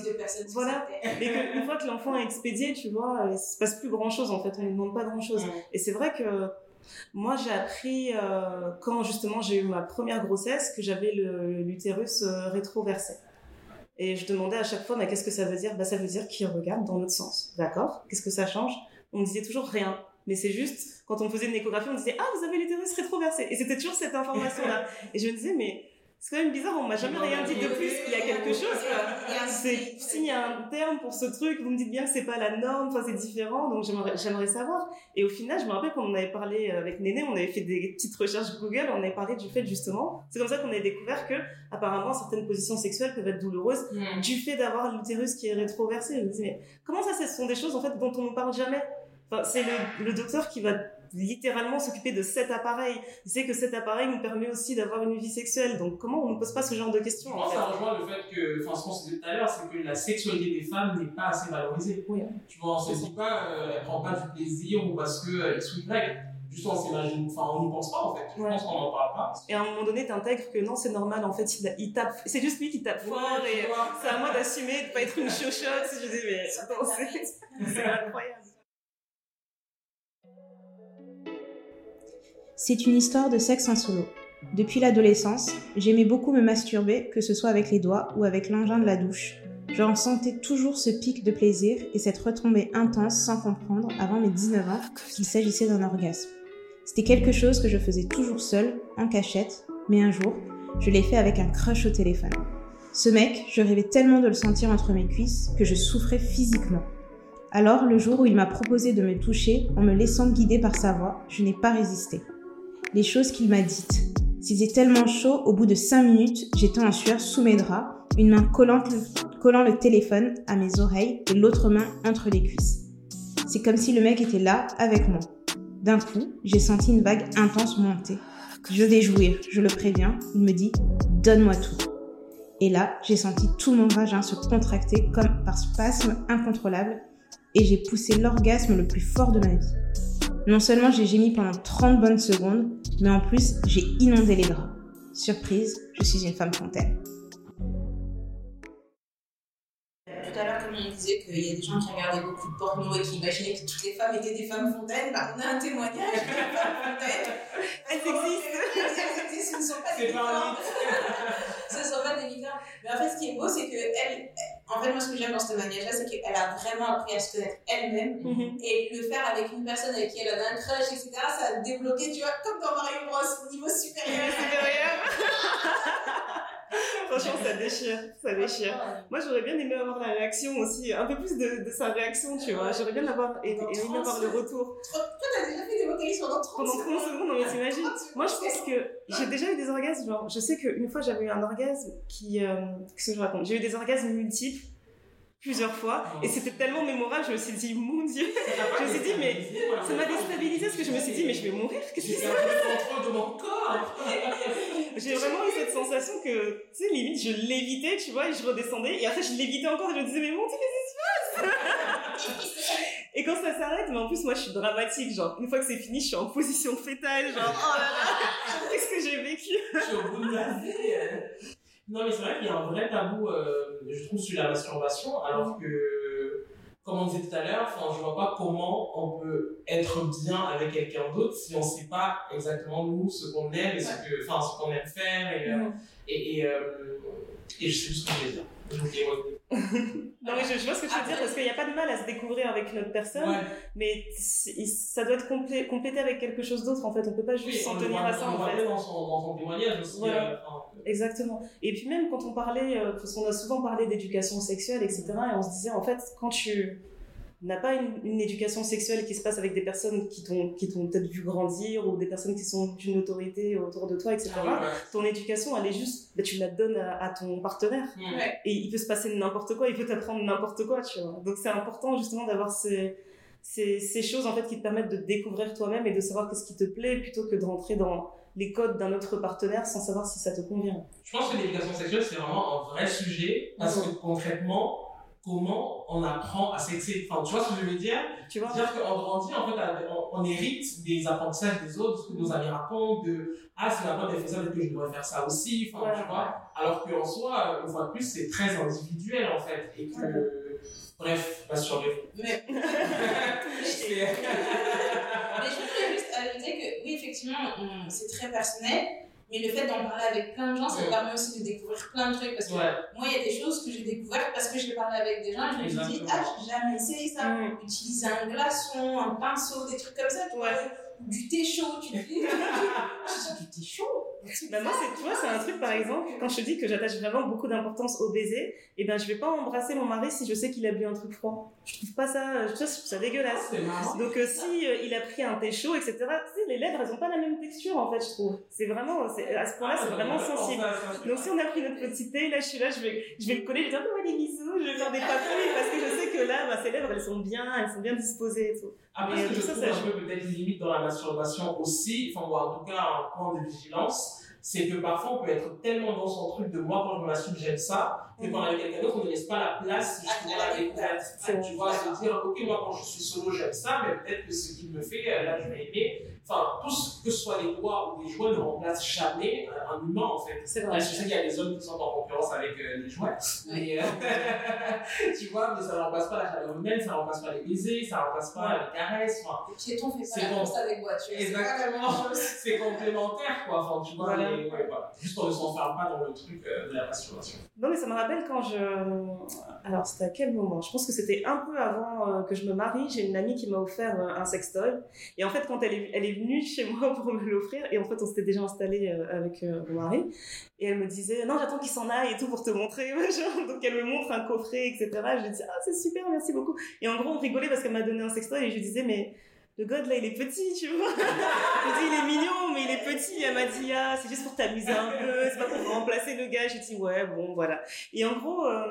voilà. Mais qu'une fois que l'enfant est expédié, tu vois, euh, il se passe plus grand chose en fait, on ne demande pas grand chose.
Mm.
Et c'est vrai que Moi, j'ai appris euh, quand justement j'ai eu ma première grossesse que j'avais l'utérus euh, rétroversé. Et je demandais à chaque fois, mais qu'est-ce que ça veut dire? Bah, Ça veut dire qu'il regarde dans l'autre sens. D'accord? Qu'est-ce que ça change? On me disait toujours rien. Mais c'est juste, quand on faisait une échographie, on disait, ah, vous avez l'utérus rétroversé. Et c'était toujours cette information-là. Et je me disais, mais c'est quand même bizarre, on m'a jamais rien dit de plus. Il y a quelque chose, C'est, s'il y a un terme pour ce truc, vous me dites bien que c'est pas la norme, enfin, c'est différent, donc j'aimerais, j'aimerais savoir. Et au final, je me rappelle quand on avait parlé avec Néné, on avait fait des petites recherches Google, on avait parlé du fait, justement, c'est comme ça qu'on avait découvert que, apparemment, certaines positions sexuelles peuvent être douloureuses hmm. du fait d'avoir l'utérus qui est rétroversé. Je me dis, mais comment ça, ce sont des choses, en fait, dont on ne parle jamais? Enfin, c'est le, le docteur qui va littéralement s'occuper de cet appareil. Il sait que cet appareil nous permet aussi d'avoir une vie sexuelle. Donc comment on ne pose pas ce genre de questions
Moi, ça rejoint le fait que, enfin, ce qu'on disait tout à l'heure, c'est que la sexualité des femmes n'est pas assez valorisée.
Oui.
Tu vois, on se dit pas, euh, elle prend pas du plaisir ou parce que elle est Y. Juste on s'imagine, enfin on n'y pense pas en fait. Je pense qu'on n'en parle pas.
Et à un moment donné, t'intègres que non, c'est normal en fait, il, tape, c'est juste lui qui tape fort et c'est à moi d'assumer, de pas être une chochotte. Je dis, mais c'est incroyable.
C'est une histoire de sexe en solo. Depuis l'adolescence, j'aimais beaucoup me masturber, que ce soit avec les doigts ou avec l'engin de la douche. Je ressentais toujours ce pic de plaisir et cette retombée intense sans comprendre, avant mes 19 ans, qu'il s'agissait d'un orgasme. C'était quelque chose que je faisais toujours seul, en cachette, mais un jour, je l'ai fait avec un crush au téléphone. Ce mec, je rêvais tellement de le sentir entre mes cuisses que je souffrais physiquement. Alors, le jour où il m'a proposé de me toucher en me laissant guider par sa voix, je n'ai pas résisté les choses qu'il m'a dites. S'il était tellement chaud, au bout de cinq minutes, j'étais en sueur sous mes draps, une main collant le téléphone à mes oreilles et l'autre main entre les cuisses. C'est comme si le mec était là, avec moi. D'un coup, j'ai senti une vague intense monter. Je vais jouir, je le préviens. Il me dit Donne-moi tout. Et là, j'ai senti tout mon vagin se contracter comme par spasme incontrôlable et j'ai poussé l'orgasme le plus fort de ma vie. Non seulement j'ai gémi pendant 30 bonnes secondes, mais en plus j'ai inondé les draps. Surprise, je suis une femme fontaine.
À l'heure, comme on disait qu'il y a des gens qui regardaient beaucoup de porno et qui imaginaient que toutes les femmes étaient des femmes fontaines, bah, on a un témoignage de femmes fontaines.
Elles existent.
Elles existent, ce ne sont pas des femmes. ce ne sont pas des licornes. Mais en fait, ce qui est beau, c'est qu'elles en fait, moi, ce que j'aime dans ce témoignage-là, c'est qu'elle a vraiment appris à se connaître elle-même. Mhm. Et le faire avec une personne avec qui elle a un crush, etc., ça a débloqué, tu vois, comme dans Mario Bros, niveau supérieur.
supérieur. Franchement, ça déchire, ça déchire. Moi, j'aurais bien aimé avoir la réaction aussi, un peu plus de, de sa réaction, tu vois. J'aurais bien avoir, aimé, avoir le retour.
Toi, t'as déjà fait des vocalises pendant 30
secondes Pendant 30 secondes, non mais t'imagines Moi, je pense que j'ai déjà eu des orgasmes, genre, je sais qu'une fois, j'avais eu un orgasme qui, euh, qu'est-ce que je raconte? J'ai eu des orgasmes multiples plusieurs fois. Et c'était tellement mémorable je me suis dit mon dieu. Je me suis dit mais ça m'a déstabilisé parce que je me suis dit mais je vais mourir qu'est-ce se passe
de mon corps.
J'ai vraiment eu cette sensation que tu sais limite je l'évitais tu vois et je redescendais. Et après je l'évitais encore et je me disais mais mon dieu qu'est-ce qui se passe? Et quand ça s'arrête mais en plus moi je suis dramatique. Genre une fois que c'est fini je suis en position fétale. Genre oh là là qu'est-ce que j'ai vécu?
Je suis au bout de la vie non, mais c'est vrai qu'il y a un vrai tabou, euh, je trouve, sur la masturbation, alors que, comme on disait tout à l'heure, je vois pas comment on peut être bien avec quelqu'un d'autre si on ne sait pas exactement nous ce qu'on aime et ce que, enfin, ce qu'on aime faire et, euh, et, et, euh, et, je sais ce que je vais dire
non, mais je, je, vois ce que tu veux dire parce qu'il n'y a pas de mal à se découvrir avec une autre personne, mais ça doit être complété avec quelque chose d'autre en fait. On peut pas juste s'en tenir à ça
en fait. Dans son, dans son témoignage aussi. Euh,
Exactement. Et puis même quand on parlait, euh, parce qu'on a souvent parlé d'éducation sexuelle, etc., et on se disait en fait, quand tu n'a pas une, éducation sexuelle qui se passe avec des personnes qui t'ont qui t'ont peut-être vu grandir ou des personnes qui sont d'une autorité autour de toi etc ah ton éducation elle est juste bah, tu la donnes à, ton partenaire. Et il peut se passer n'importe quoi il peut t'apprendre n'importe quoi tu vois. Donc c'est important justement d'avoir ces, ces ces choses en fait qui te permettent de découvrir toi-même et de savoir qu'est-ce qui te plaît plutôt que de rentrer dans les codes d'un autre partenaire sans savoir si ça te convient.
Je pense que l'éducation sexuelle c'est vraiment un vrai sujet parce que concrètement comment on apprend à sexer. Enfin, tu vois ce que je veux dire? Tu vois Dire qu'on grandit, en fait, on, hérite des apprentissages des autres, ce que nos amis racontent, de ah, si la bonne elle fait ça, peut-être que je devrais faire ça aussi, enfin, tu vois. Alors qu'en soi, une fois de plus, c'est très individuel, en fait. Et que, bref, pas sur
Mais... Mais je voudrais juste ajouter que, oui,
effectivement, on- c'est très personnel. Mais le fait d'en parler avec plein de gens, ça permet aussi de découvrir plein de trucs. Parce que
Ouais.
moi, il y a des choses que j'ai découvertes parce que j'ai parlé avec des gens et je me suis dit, ah, j'ai jamais essayé ça.
Mm.
Utiliser un glaçon, un pinceau, des trucs comme ça, tu vois. Du thé chaud, tu dis, du thé chaud?
Bah moi, c'est, tu vois, c'est un truc, par exemple, quand je te dis que j'attache vraiment beaucoup d'importance au baiser, et ben, je vais pas embrasser mon mari si je sais qu'il a bu un truc froid. Je trouve pas ça, je trouve ça dégueulasse. Donc, euh, si euh, il a pris un thé chaud, etc., tu sais, les lèvres, elles ont pas la même texture, en fait, je trouve. C'est vraiment, c'est, à ce point-là, c'est vraiment sensible. Donc, si on a pris notre petit thé, là, je suis là, je vais, je vais le coller, je vais dire, ouais, des bisous, je vais faire des papouilles, parce que je sais que là, bah, ses lèvres, elles sont bien, elles sont bien disposées et tout.
Après, ce que je
ça,
trouve un peu peut-être limite dans la masturbation aussi, enfin, ou en tout cas un point de vigilance, c'est que parfois on peut être tellement dans son truc de moi quand je me masturbe, j'aime ça, que quand on est avec quelqu'un d'autre, on ne laisse pas la place justement à la découverte.
C'est
Tu vois, se dire, ok, moi quand je suis solo, j'aime ça, mais peut-être que ce qu'il me fait, euh, là, je vais aimer. Enfin, tout ce que ce soit les doigts ou les jouets ne remplacent jamais euh, un humain en fait.
C'est
Ouais,
vrai.
je sais qu'il y a des hommes qui sont en concurrence avec euh, les jouets, mais euh, tu vois, mais ça ne remplace pas la chaleur humaine, ça ne remplace pas les baisers, ça ne remplace pas les caresses. Enfin,
piétons fait
C'est
pas la avec voiture.
Exactement, complémentaire quoi. Enfin, tu vois,
Voilà.
ouais. Juste on ne s'enferme pas dans le truc euh, de la masturbation.
Non, mais ça me rappelle quand je. Alors, c'était à quel moment? Je pense que c'était un peu avant euh, que je me marie. J'ai une amie qui m'a offert euh, un sextoy. Et en fait, quand elle est, elle est venue chez moi pour me l'offrir, et en fait, on s'était déjà installé euh, avec euh, mon mari, et elle me disait Non, j'attends qu'il s'en aille et tout pour te montrer. Donc, elle me montre un coffret, etc. Je lui dis Ah, c'est super, merci beaucoup. Et en gros, on rigolait parce qu'elle m'a donné un sextoy, et je lui disais Mais. Le god là il est petit, tu vois. je dis il est mignon, mais il est petit. Elle m'a dit ah c'est juste pour t'amuser un peu, c'est pas pour remplacer le gars. J'ai dit ouais bon voilà. Et en gros, euh,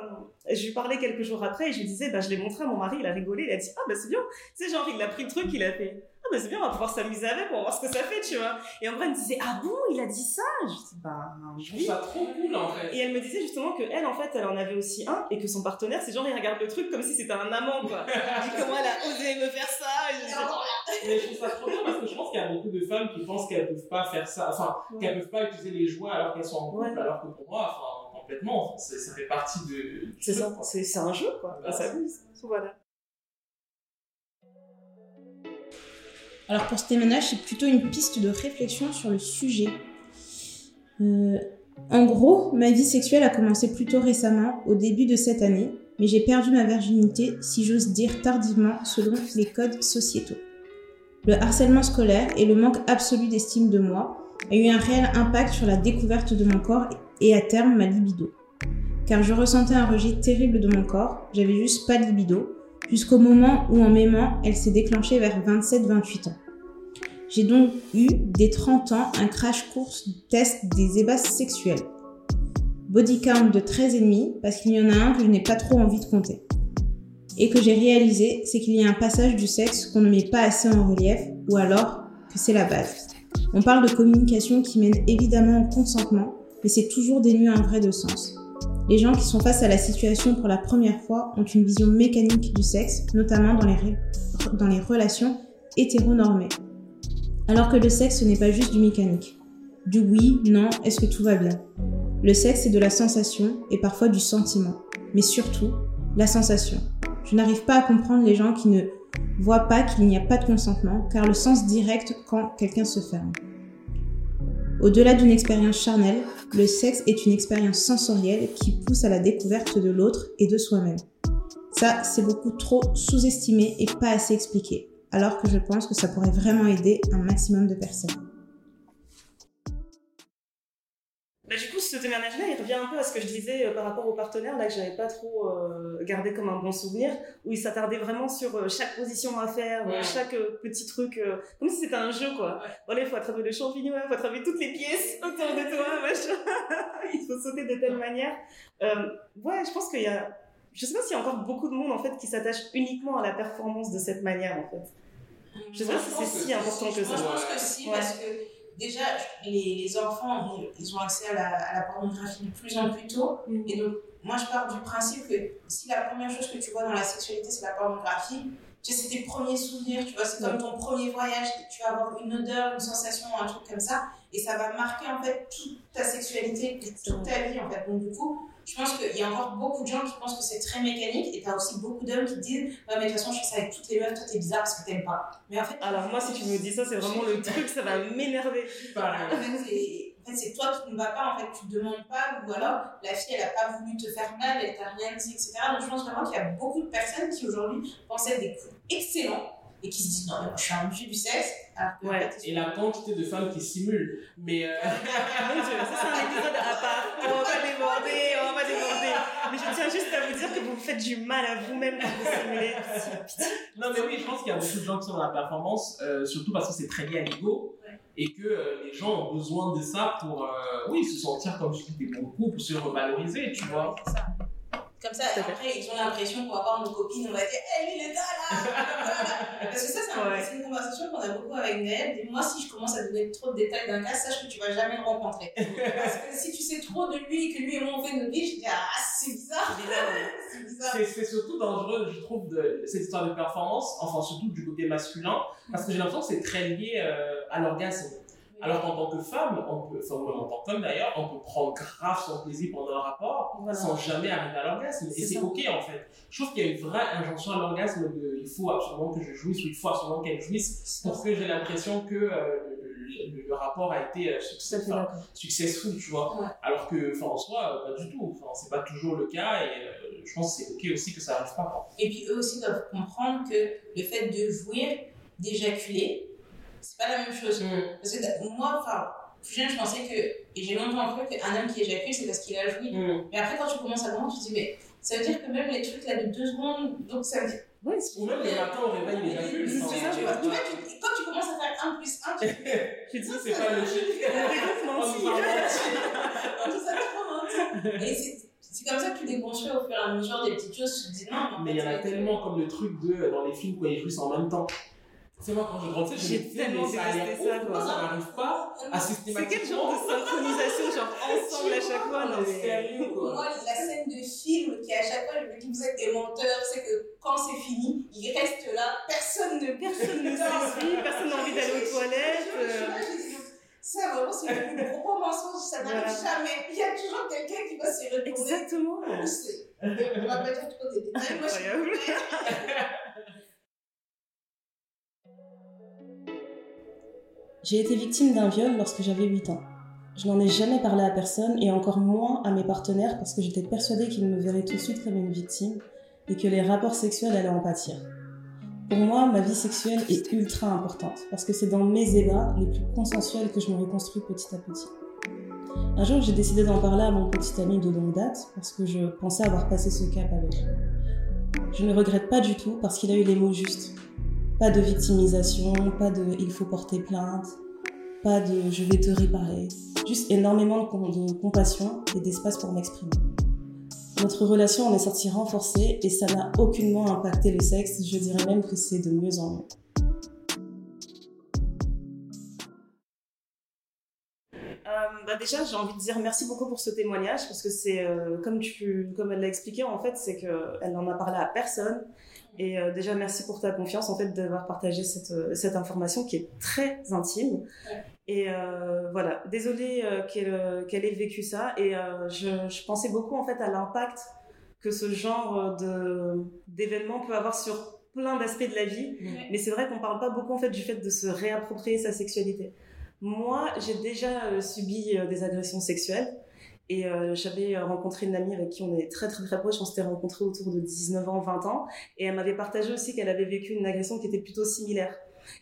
je lui parlais quelques jours après et je lui disais, bah, je l'ai montré à mon mari, il a rigolé, il a dit, ah, bah, c'est bien. Sais, genre, il a pris le truc, il a fait, ah, bah, c'est bien, on va pouvoir s'amuser avec, on va voir ce que ça fait, tu vois. Et en vrai, elle me disait, ah bon, il a dit ça? Je dis, bah,
Je trouve ça trop cool en fait.
Et elle me disait justement que elle, en fait, elle en avait aussi un et que son partenaire, c'est genre, il regarde le truc comme si c'était un amant, quoi. Je dis, comment elle a osé me faire ça? Et je dis,
Mais je trouve ça trop bien parce que je pense qu'il y a beaucoup de femmes qui pensent qu'elles peuvent pas faire ça, enfin,
Ouais.
qu'elles peuvent pas utiliser les jouets alors qu'elles sont en couple,
Ouais.
alors que pour moi, enfin, complètement, c'est- ça fait partie de.
c'est ça, c'est c'est un jeu, quoi.
Ouais.
s'amuse. Voilà.
Alors pour ce témoignage, c'est plutôt une piste de réflexion sur le sujet. Euh, en gros, ma vie sexuelle a commencé plutôt récemment, au début de cette année, mais j'ai perdu ma virginité, si j'ose dire tardivement, selon les codes sociétaux. Le harcèlement scolaire et le manque absolu d'estime de moi a eu un réel impact sur la découverte de mon corps et à terme ma libido. Car je ressentais un rejet terrible de mon corps, j'avais juste pas de libido, jusqu'au moment où en m'aimant, elle s'est déclenchée vers 27-28 ans. J'ai donc eu, dès 30 ans, un crash course test des ébats sexuels. Body count de 13,5 parce qu'il y en a un que je n'ai pas trop envie de compter. Et que j'ai réalisé, c'est qu'il y a un passage du sexe qu'on ne met pas assez en relief ou alors que c'est la base. On parle de communication qui mène évidemment au consentement, mais c'est toujours dénué un vrai de sens. Les gens qui sont face à la situation pour la première fois ont une vision mécanique du sexe, notamment dans les, dans les relations hétéronormées. Alors que le sexe n'est pas juste du mécanique. Du oui, non, est-ce que tout va bien? Le sexe c'est de la sensation et parfois du sentiment, mais surtout la sensation. Je n'arrive pas à comprendre les gens qui ne voient pas qu'il n'y a pas de consentement, car le sens direct quand quelqu'un se ferme. Au-delà d'une expérience charnelle, le sexe est une expérience sensorielle qui pousse à la découverte de l'autre et de soi-même. Ça, c'est beaucoup trop sous-estimé et pas assez expliqué, alors que je pense que ça pourrait vraiment aider un maximum de personnes.
Bah, du coup, ce témoignage-là, il revient un peu à ce que je disais euh, par rapport au partenaire, là, que j'avais pas trop euh, gardé comme un bon souvenir, où il s'attardait vraiment sur euh, chaque position à faire,
Ouais.
chaque petit truc, comme si c'était un jeu, quoi. Voilà, il faut attraper le champignon, il faut attraper toutes les pièces autour de toi, machin. il faut sauter de telle manière. Ouais, je pense qu'il y a, je sais pas s'il y a encore beaucoup de monde, en fait, qui s'attache uniquement à la performance de cette manière, en fait. Je sais pas si c'est si important que ça.
je pense que si,
Ouais.
parce que déjà, les, les enfants, ils- ils ont accès à la, à la pornographie de plus en plus tôt. Et donc, moi, je pars du principe que si la première chose que tu vois dans la sexualité, c'est la pornographie, tu sais, c'est tes premiers souvenirs, tu vois, c'est comme ton premier voyage, tu vas avoir une odeur, une sensation, un truc comme ça, et ça va marquer en fait toute ta sexualité, toute ta vie en fait. Donc, du coup,
je pense qu'il y a encore beaucoup de gens qui pensent que c'est très mécanique et t'as aussi beaucoup d'hommes qui disent Ouais, mais de toute façon, je fais ça avec toutes les meufs, toi t'es bizarre parce que t'aimes pas. Mais en fait.
Alors, moi, si tu me dis ça, c'est vraiment le truc, ça va m'énerver.
En fait, c'est- toi qui ne vas pas, en fait, tu ne demandes pas, ou alors la fille, elle n'a pas voulu te faire mal, elle t'a rien dit, etc. Donc je pense vraiment qu'il y a beaucoup de personnes qui aujourd'hui pensent être des coups excellents et qui se disent non, mais moi je suis un musée du sexe. Alors que, en
Ouais.
fait,
Et la quantité de femmes qui simulent. Mais euh,
ça c'est un épisode à part. On va pas déborder, on va pas déborder. Mais je tiens juste à vous dire que vous faites du mal à vous-même quand vous simulez.
non, mais oui, je pense qu'il y a beaucoup de gens qui sont dans la performance, euh, surtout parce que c'est très lié à l'ego.
Ouais.
Et que euh, les gens ont besoin de ça pour, euh, oui, se sentir comme je dis, des bons coups, pour se revaloriser, tu vois.
c'est ça. Comme ça, après, ils ont l'impression qu'on va voir nos copines, on va dire, hé, lui, le gars là. Parce que ça, c'est un-
Ouais.
c'est une conversation qu'on a beaucoup avec. Et moi, si je commence à donner trop de détails d'un gars, sache que tu vas jamais le rencontrer. Parce que si tu sais trop de lui et que lui et moi on fait notre vie, je dis, ah, c'est bizarre. C'est bizarre.
C'est c'est surtout dangereux, je trouve, de, cette histoire de performance, enfin surtout du côté masculin, parce que j'ai l'impression que c'est très lié euh, à l'orgasme. Alors qu'en tant que femme, on peut, enfin en tant qu'homme d'ailleurs, on peut prendre grave son plaisir pendant un rapport
Voilà.
sans jamais arriver à l'orgasme. Et
C'est
ok en fait. Je trouve qu'il y a une vraie injonction à l'orgasme de il faut absolument que je jouisse ou il faut absolument qu'elle jouisse pour que j'ai l'impression que euh, le, le- le rapport a été euh, enfin, successful, tu vois.
Ouais.
Alors que, enfin, en soi, euh, pas du tout. Enfin, c'est pas toujours le cas et euh, je pense que c'est ok aussi que ça arrive pas. quoi.
Et puis eux aussi doivent comprendre que le fait de jouir, d'éjaculer, c'est pas la même chose. Parce que moi, enfin, plus jeune, je pensais que, et j'ai longtemps cru qu'un homme qui éjacule, c'est parce qu'il a joui. Mais après, quand tu commences à comprendre, tu te dis, mais ça veut dire que même les trucs là de deux secondes, donc ça veut dire.
Ouais, c'est-
Ou même le matin au réveil, il éjacule.
C'est
enfin,
ça, tu vois. Tu vois, quand tu commences à faire 1 plus 1, tu te dis,
tu dis,
c'est pas logique.
on
nous a
trop. Et c'est c'est comme ça que tu déconstruis au fur et à mesure des petites choses, tu te dis non,
Mais il y en a tellement comme le truc de euh, dans les films où ils jouissent en même temps. C'est moi quand je grandissais, je
J'ai tellement
ça a l'air
détesté ça, quoi.
ça n'arrive pas à
C'est quel genre de synchronisation, genre ensemble à chaque fois Non, mais.
Sérieux, quoi.
Moi, la scène de film qui à chaque fois je me dis vous êtes des menteurs, c'est que quand c'est fini, ils restent là, personne ne
Personne ne s'ensuit, personne n'a envie d'aller aux toilettes. euh.
Ça, vraiment, c'est le plus gros mensonge, ça n'arrive jamais. Il y a toujours quelqu'un qui va s'y retourner.
Exactement.
On va pas dire trop des détails. Moi, je
J'ai été victime d'un viol lorsque j'avais 8 ans. Je n'en ai jamais parlé à personne et encore moins à mes partenaires parce que j'étais persuadée qu'ils me verraient tout de suite comme une victime et que les rapports sexuels allaient en pâtir. Pour moi, ma vie sexuelle est ultra importante parce que c'est dans mes ébats les plus consensuels que je me reconstruis petit à petit. Un jour, j'ai décidé d'en parler à mon petit ami de longue date parce que je pensais avoir passé ce cap avec lui. Je ne regrette pas du tout parce qu'il a eu les mots justes. Pas de victimisation, pas de il faut porter plainte, pas de je vais te réparer. Juste énormément de, com- de compassion et d'espace pour m'exprimer. Notre relation en est sortie renforcée et ça n'a aucunement impacté le sexe. Je dirais même que c'est de mieux en mieux.
Euh, bah déjà, j'ai envie de dire merci beaucoup pour ce témoignage parce que c'est euh, comme tu, comme elle l'a expliqué en fait, c'est que elle n'en a parlé à personne. Et euh, déjà, merci pour ta confiance en fait d'avoir partagé cette euh, cette information qui est très intime.
Ouais.
Et euh, voilà, désolée qu'elle qu'elle ait vécu ça. Et euh, je, je pensais beaucoup en fait à l'impact que ce genre de d'événement peut avoir sur plein d'aspects de la vie. Mais c'est vrai qu'on parle pas beaucoup en fait du fait de se réapproprier sa sexualité. Moi, j'ai déjà euh, subi des agressions sexuelles et euh, j'avais rencontré une amie avec qui on est très très très proches. On s'était rencontrés autour de 19 ans, 20 ans et elle m'avait partagé aussi qu'elle avait vécu une agression qui était plutôt similaire.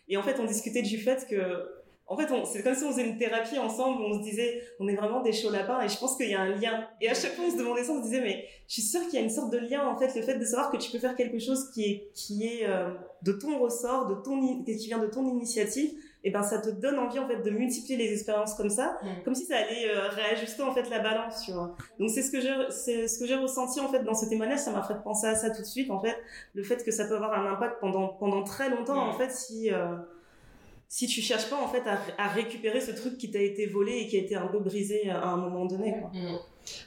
Et en fait, on discutait du fait que en fait, c'est comme si on faisait une thérapie ensemble, où on se disait, on est vraiment des chauds lapins, et je pense qu'il y a un lien. Et à chaque fois, on se demandait ça, on se disait, mais je suis sûre qu'il y a une sorte de lien, en fait, le fait de savoir que tu peux faire quelque chose qui est, qui est euh, de ton ressort, de ton, qui vient de ton initiative, et ben ça te donne envie, en fait, de multiplier les expériences comme ça,
Mm.
comme si ça allait euh, réajuster, en fait, la balance, tu vois. Donc c'est ce que j'ai, c'est ce que j'ai ressenti, en fait, dans ce témoignage, ça m'a fait penser à ça tout de suite, en fait, le fait que ça peut avoir un impact pendant, pendant très longtemps, en fait, si, euh, si tu cherches pas en fait à, à récupérer ce truc qui t'a été volé et qui a été un peu brisé à un moment donné. Quoi.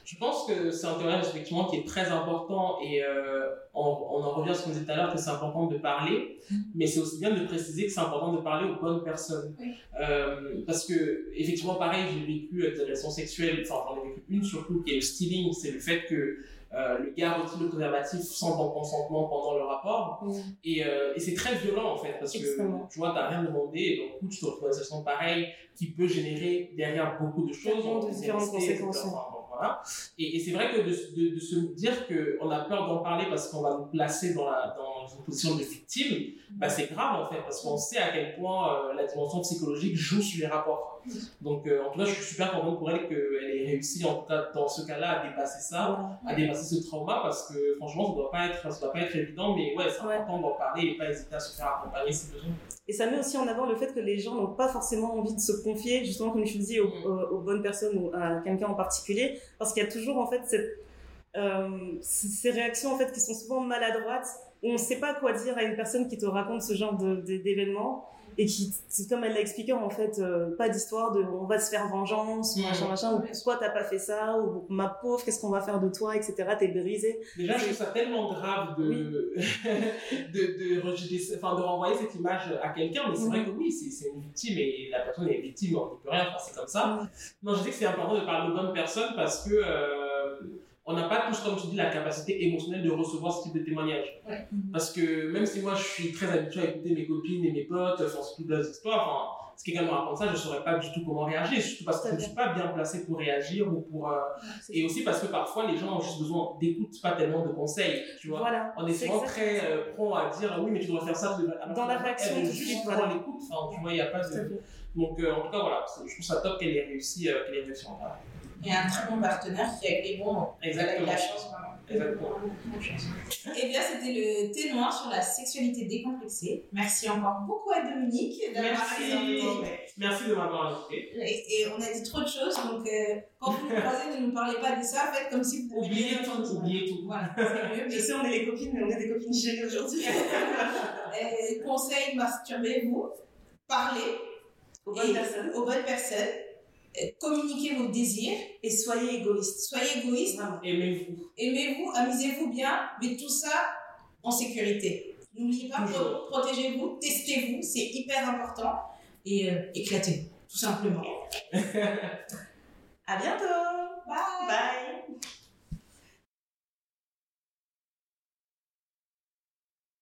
Je pense que c'est un témoignage effectivement qui est très important et euh, on, on, en revient à ce qu'on disait tout à l'heure que c'est important de parler,
Mm.
mais c'est aussi bien de préciser que c'est important de parler aux bonnes personnes.
Oui.
Euh, parce que effectivement pareil, j'ai vécu euh, des relations sexuelles, enfin j'en ai vécu une surtout qui est le stealing, c'est le fait que euh, le gars retire le préservatif sans ton consentement pendant le rapport. Et, euh, et c'est très violent en fait, parce que tu vois, t'as rien demandé, et donc du coup, tu te retrouves dans une situation pareille qui peut générer derrière beaucoup de choses.
Tellement de conséquences.
enfin, bon, Et, c'est vrai que de, se dire qu'on a peur d'en parler parce qu'on va nous placer dans, la, une position de victime, bah, c'est grave en fait, parce qu'on sait à quel point euh, la dimension psychologique joue sur les rapports. Donc euh, en tout cas, je suis super contente pour elle qu'elle ait réussi en tout cas dans ce cas-là à dépasser ça à dépasser ce trauma parce que franchement ça doit pas être ça doit pas être évident mais ouais c'est important d'en parler et pas hésiter à se faire accompagner si besoin.
Et ça met aussi en avant le fait que les gens n'ont pas forcément envie de se confier, justement comme tu dis, aux,
Mm.
aux- aux bonnes personnes ou à quelqu'un en particulier, parce qu'il y a toujours en fait cette, euh, ces réactions en fait qui sont souvent maladroites, on ne sait pas quoi dire à une personne qui te raconte ce genre d'événements et qui, c'est comme elle l'a expliqué en fait, euh, pas d'histoire de on va se faire vengeance, ou
Mm.
machin machin, ou pourquoi t'as pas fait ça, ou ma pauvre, qu'est-ce qu'on va faire de toi, etc. T'es brisé.
déjà je trouve ça tellement grave de de, de rejeter enfin de renvoyer cette image à quelqu'un mais c'est vrai que oui c'est une victime et la personne est victime on n'y peut rien enfin, c'est comme ça
Mm.
non je dis que c'est important de parler aux bonnes personnes parce que euh, on n'a pas tous, comme tu dis, la capacité émotionnelle de recevoir ce type de témoignage.
Ouais.
Parce que même si moi je suis très habitué à écouter mes copines et mes potes, enfin, surtout des histoires, enfin, si quelqu'un me raconte ça, je saurais pas du tout comment réagir, surtout parce que je ne suis pas bien placé pour réagir ou pour. euh, Et aussi parce que parfois les gens ont juste besoin d'écoute, pas tellement de conseils, tu vois.
Voilà.
On est souvent très euh, prompt à dire oui, mais tu devrais faire ça. alors
Dans la réaction
elle
de
juste
voilà.
l'écoute, enfin, tu vois, il n'y a pas de. Donc euh, en tout cas, voilà, je trouve ça top qu'elle ait réussi, euh, qu'elle ait réussi en parler.
A un très bon partenaire qui a avec les bons mots. Elle a eu
Exactement.
la chance vraiment.
Exactement.
Eh bien, c'était le thé noir sur la sexualité décomplexée. Merci encore beaucoup à Dominique d'avoir
Merci.
présenté.
Merci de m'avoir invité.
Et, et on a dit trop de choses, donc euh, quand vous nous croisez, ne nous parlez pas de ça, faites comme si vous
Oubliez tout, oubliez tout.
Voilà, c'est mieux.
Je sais, on est les copines, mais on est des copines gênées aujourd'hui.
conseil, masturbez-vous, parlez
Aux bonnes
Et-
personnes.
aux bonnes personnes, communiquez vos désirs,
Et soyez égoïstes.
soyez égoïste.
Aimez-vous.
aimez-vous, amusez-vous bien, mais tout ça en sécurité. N'oubliez pas, pro- protégez-vous, testez-vous, c'est hyper important, et euh, éclatez-vous, tout simplement.
À bientôt.
Bye
Bye.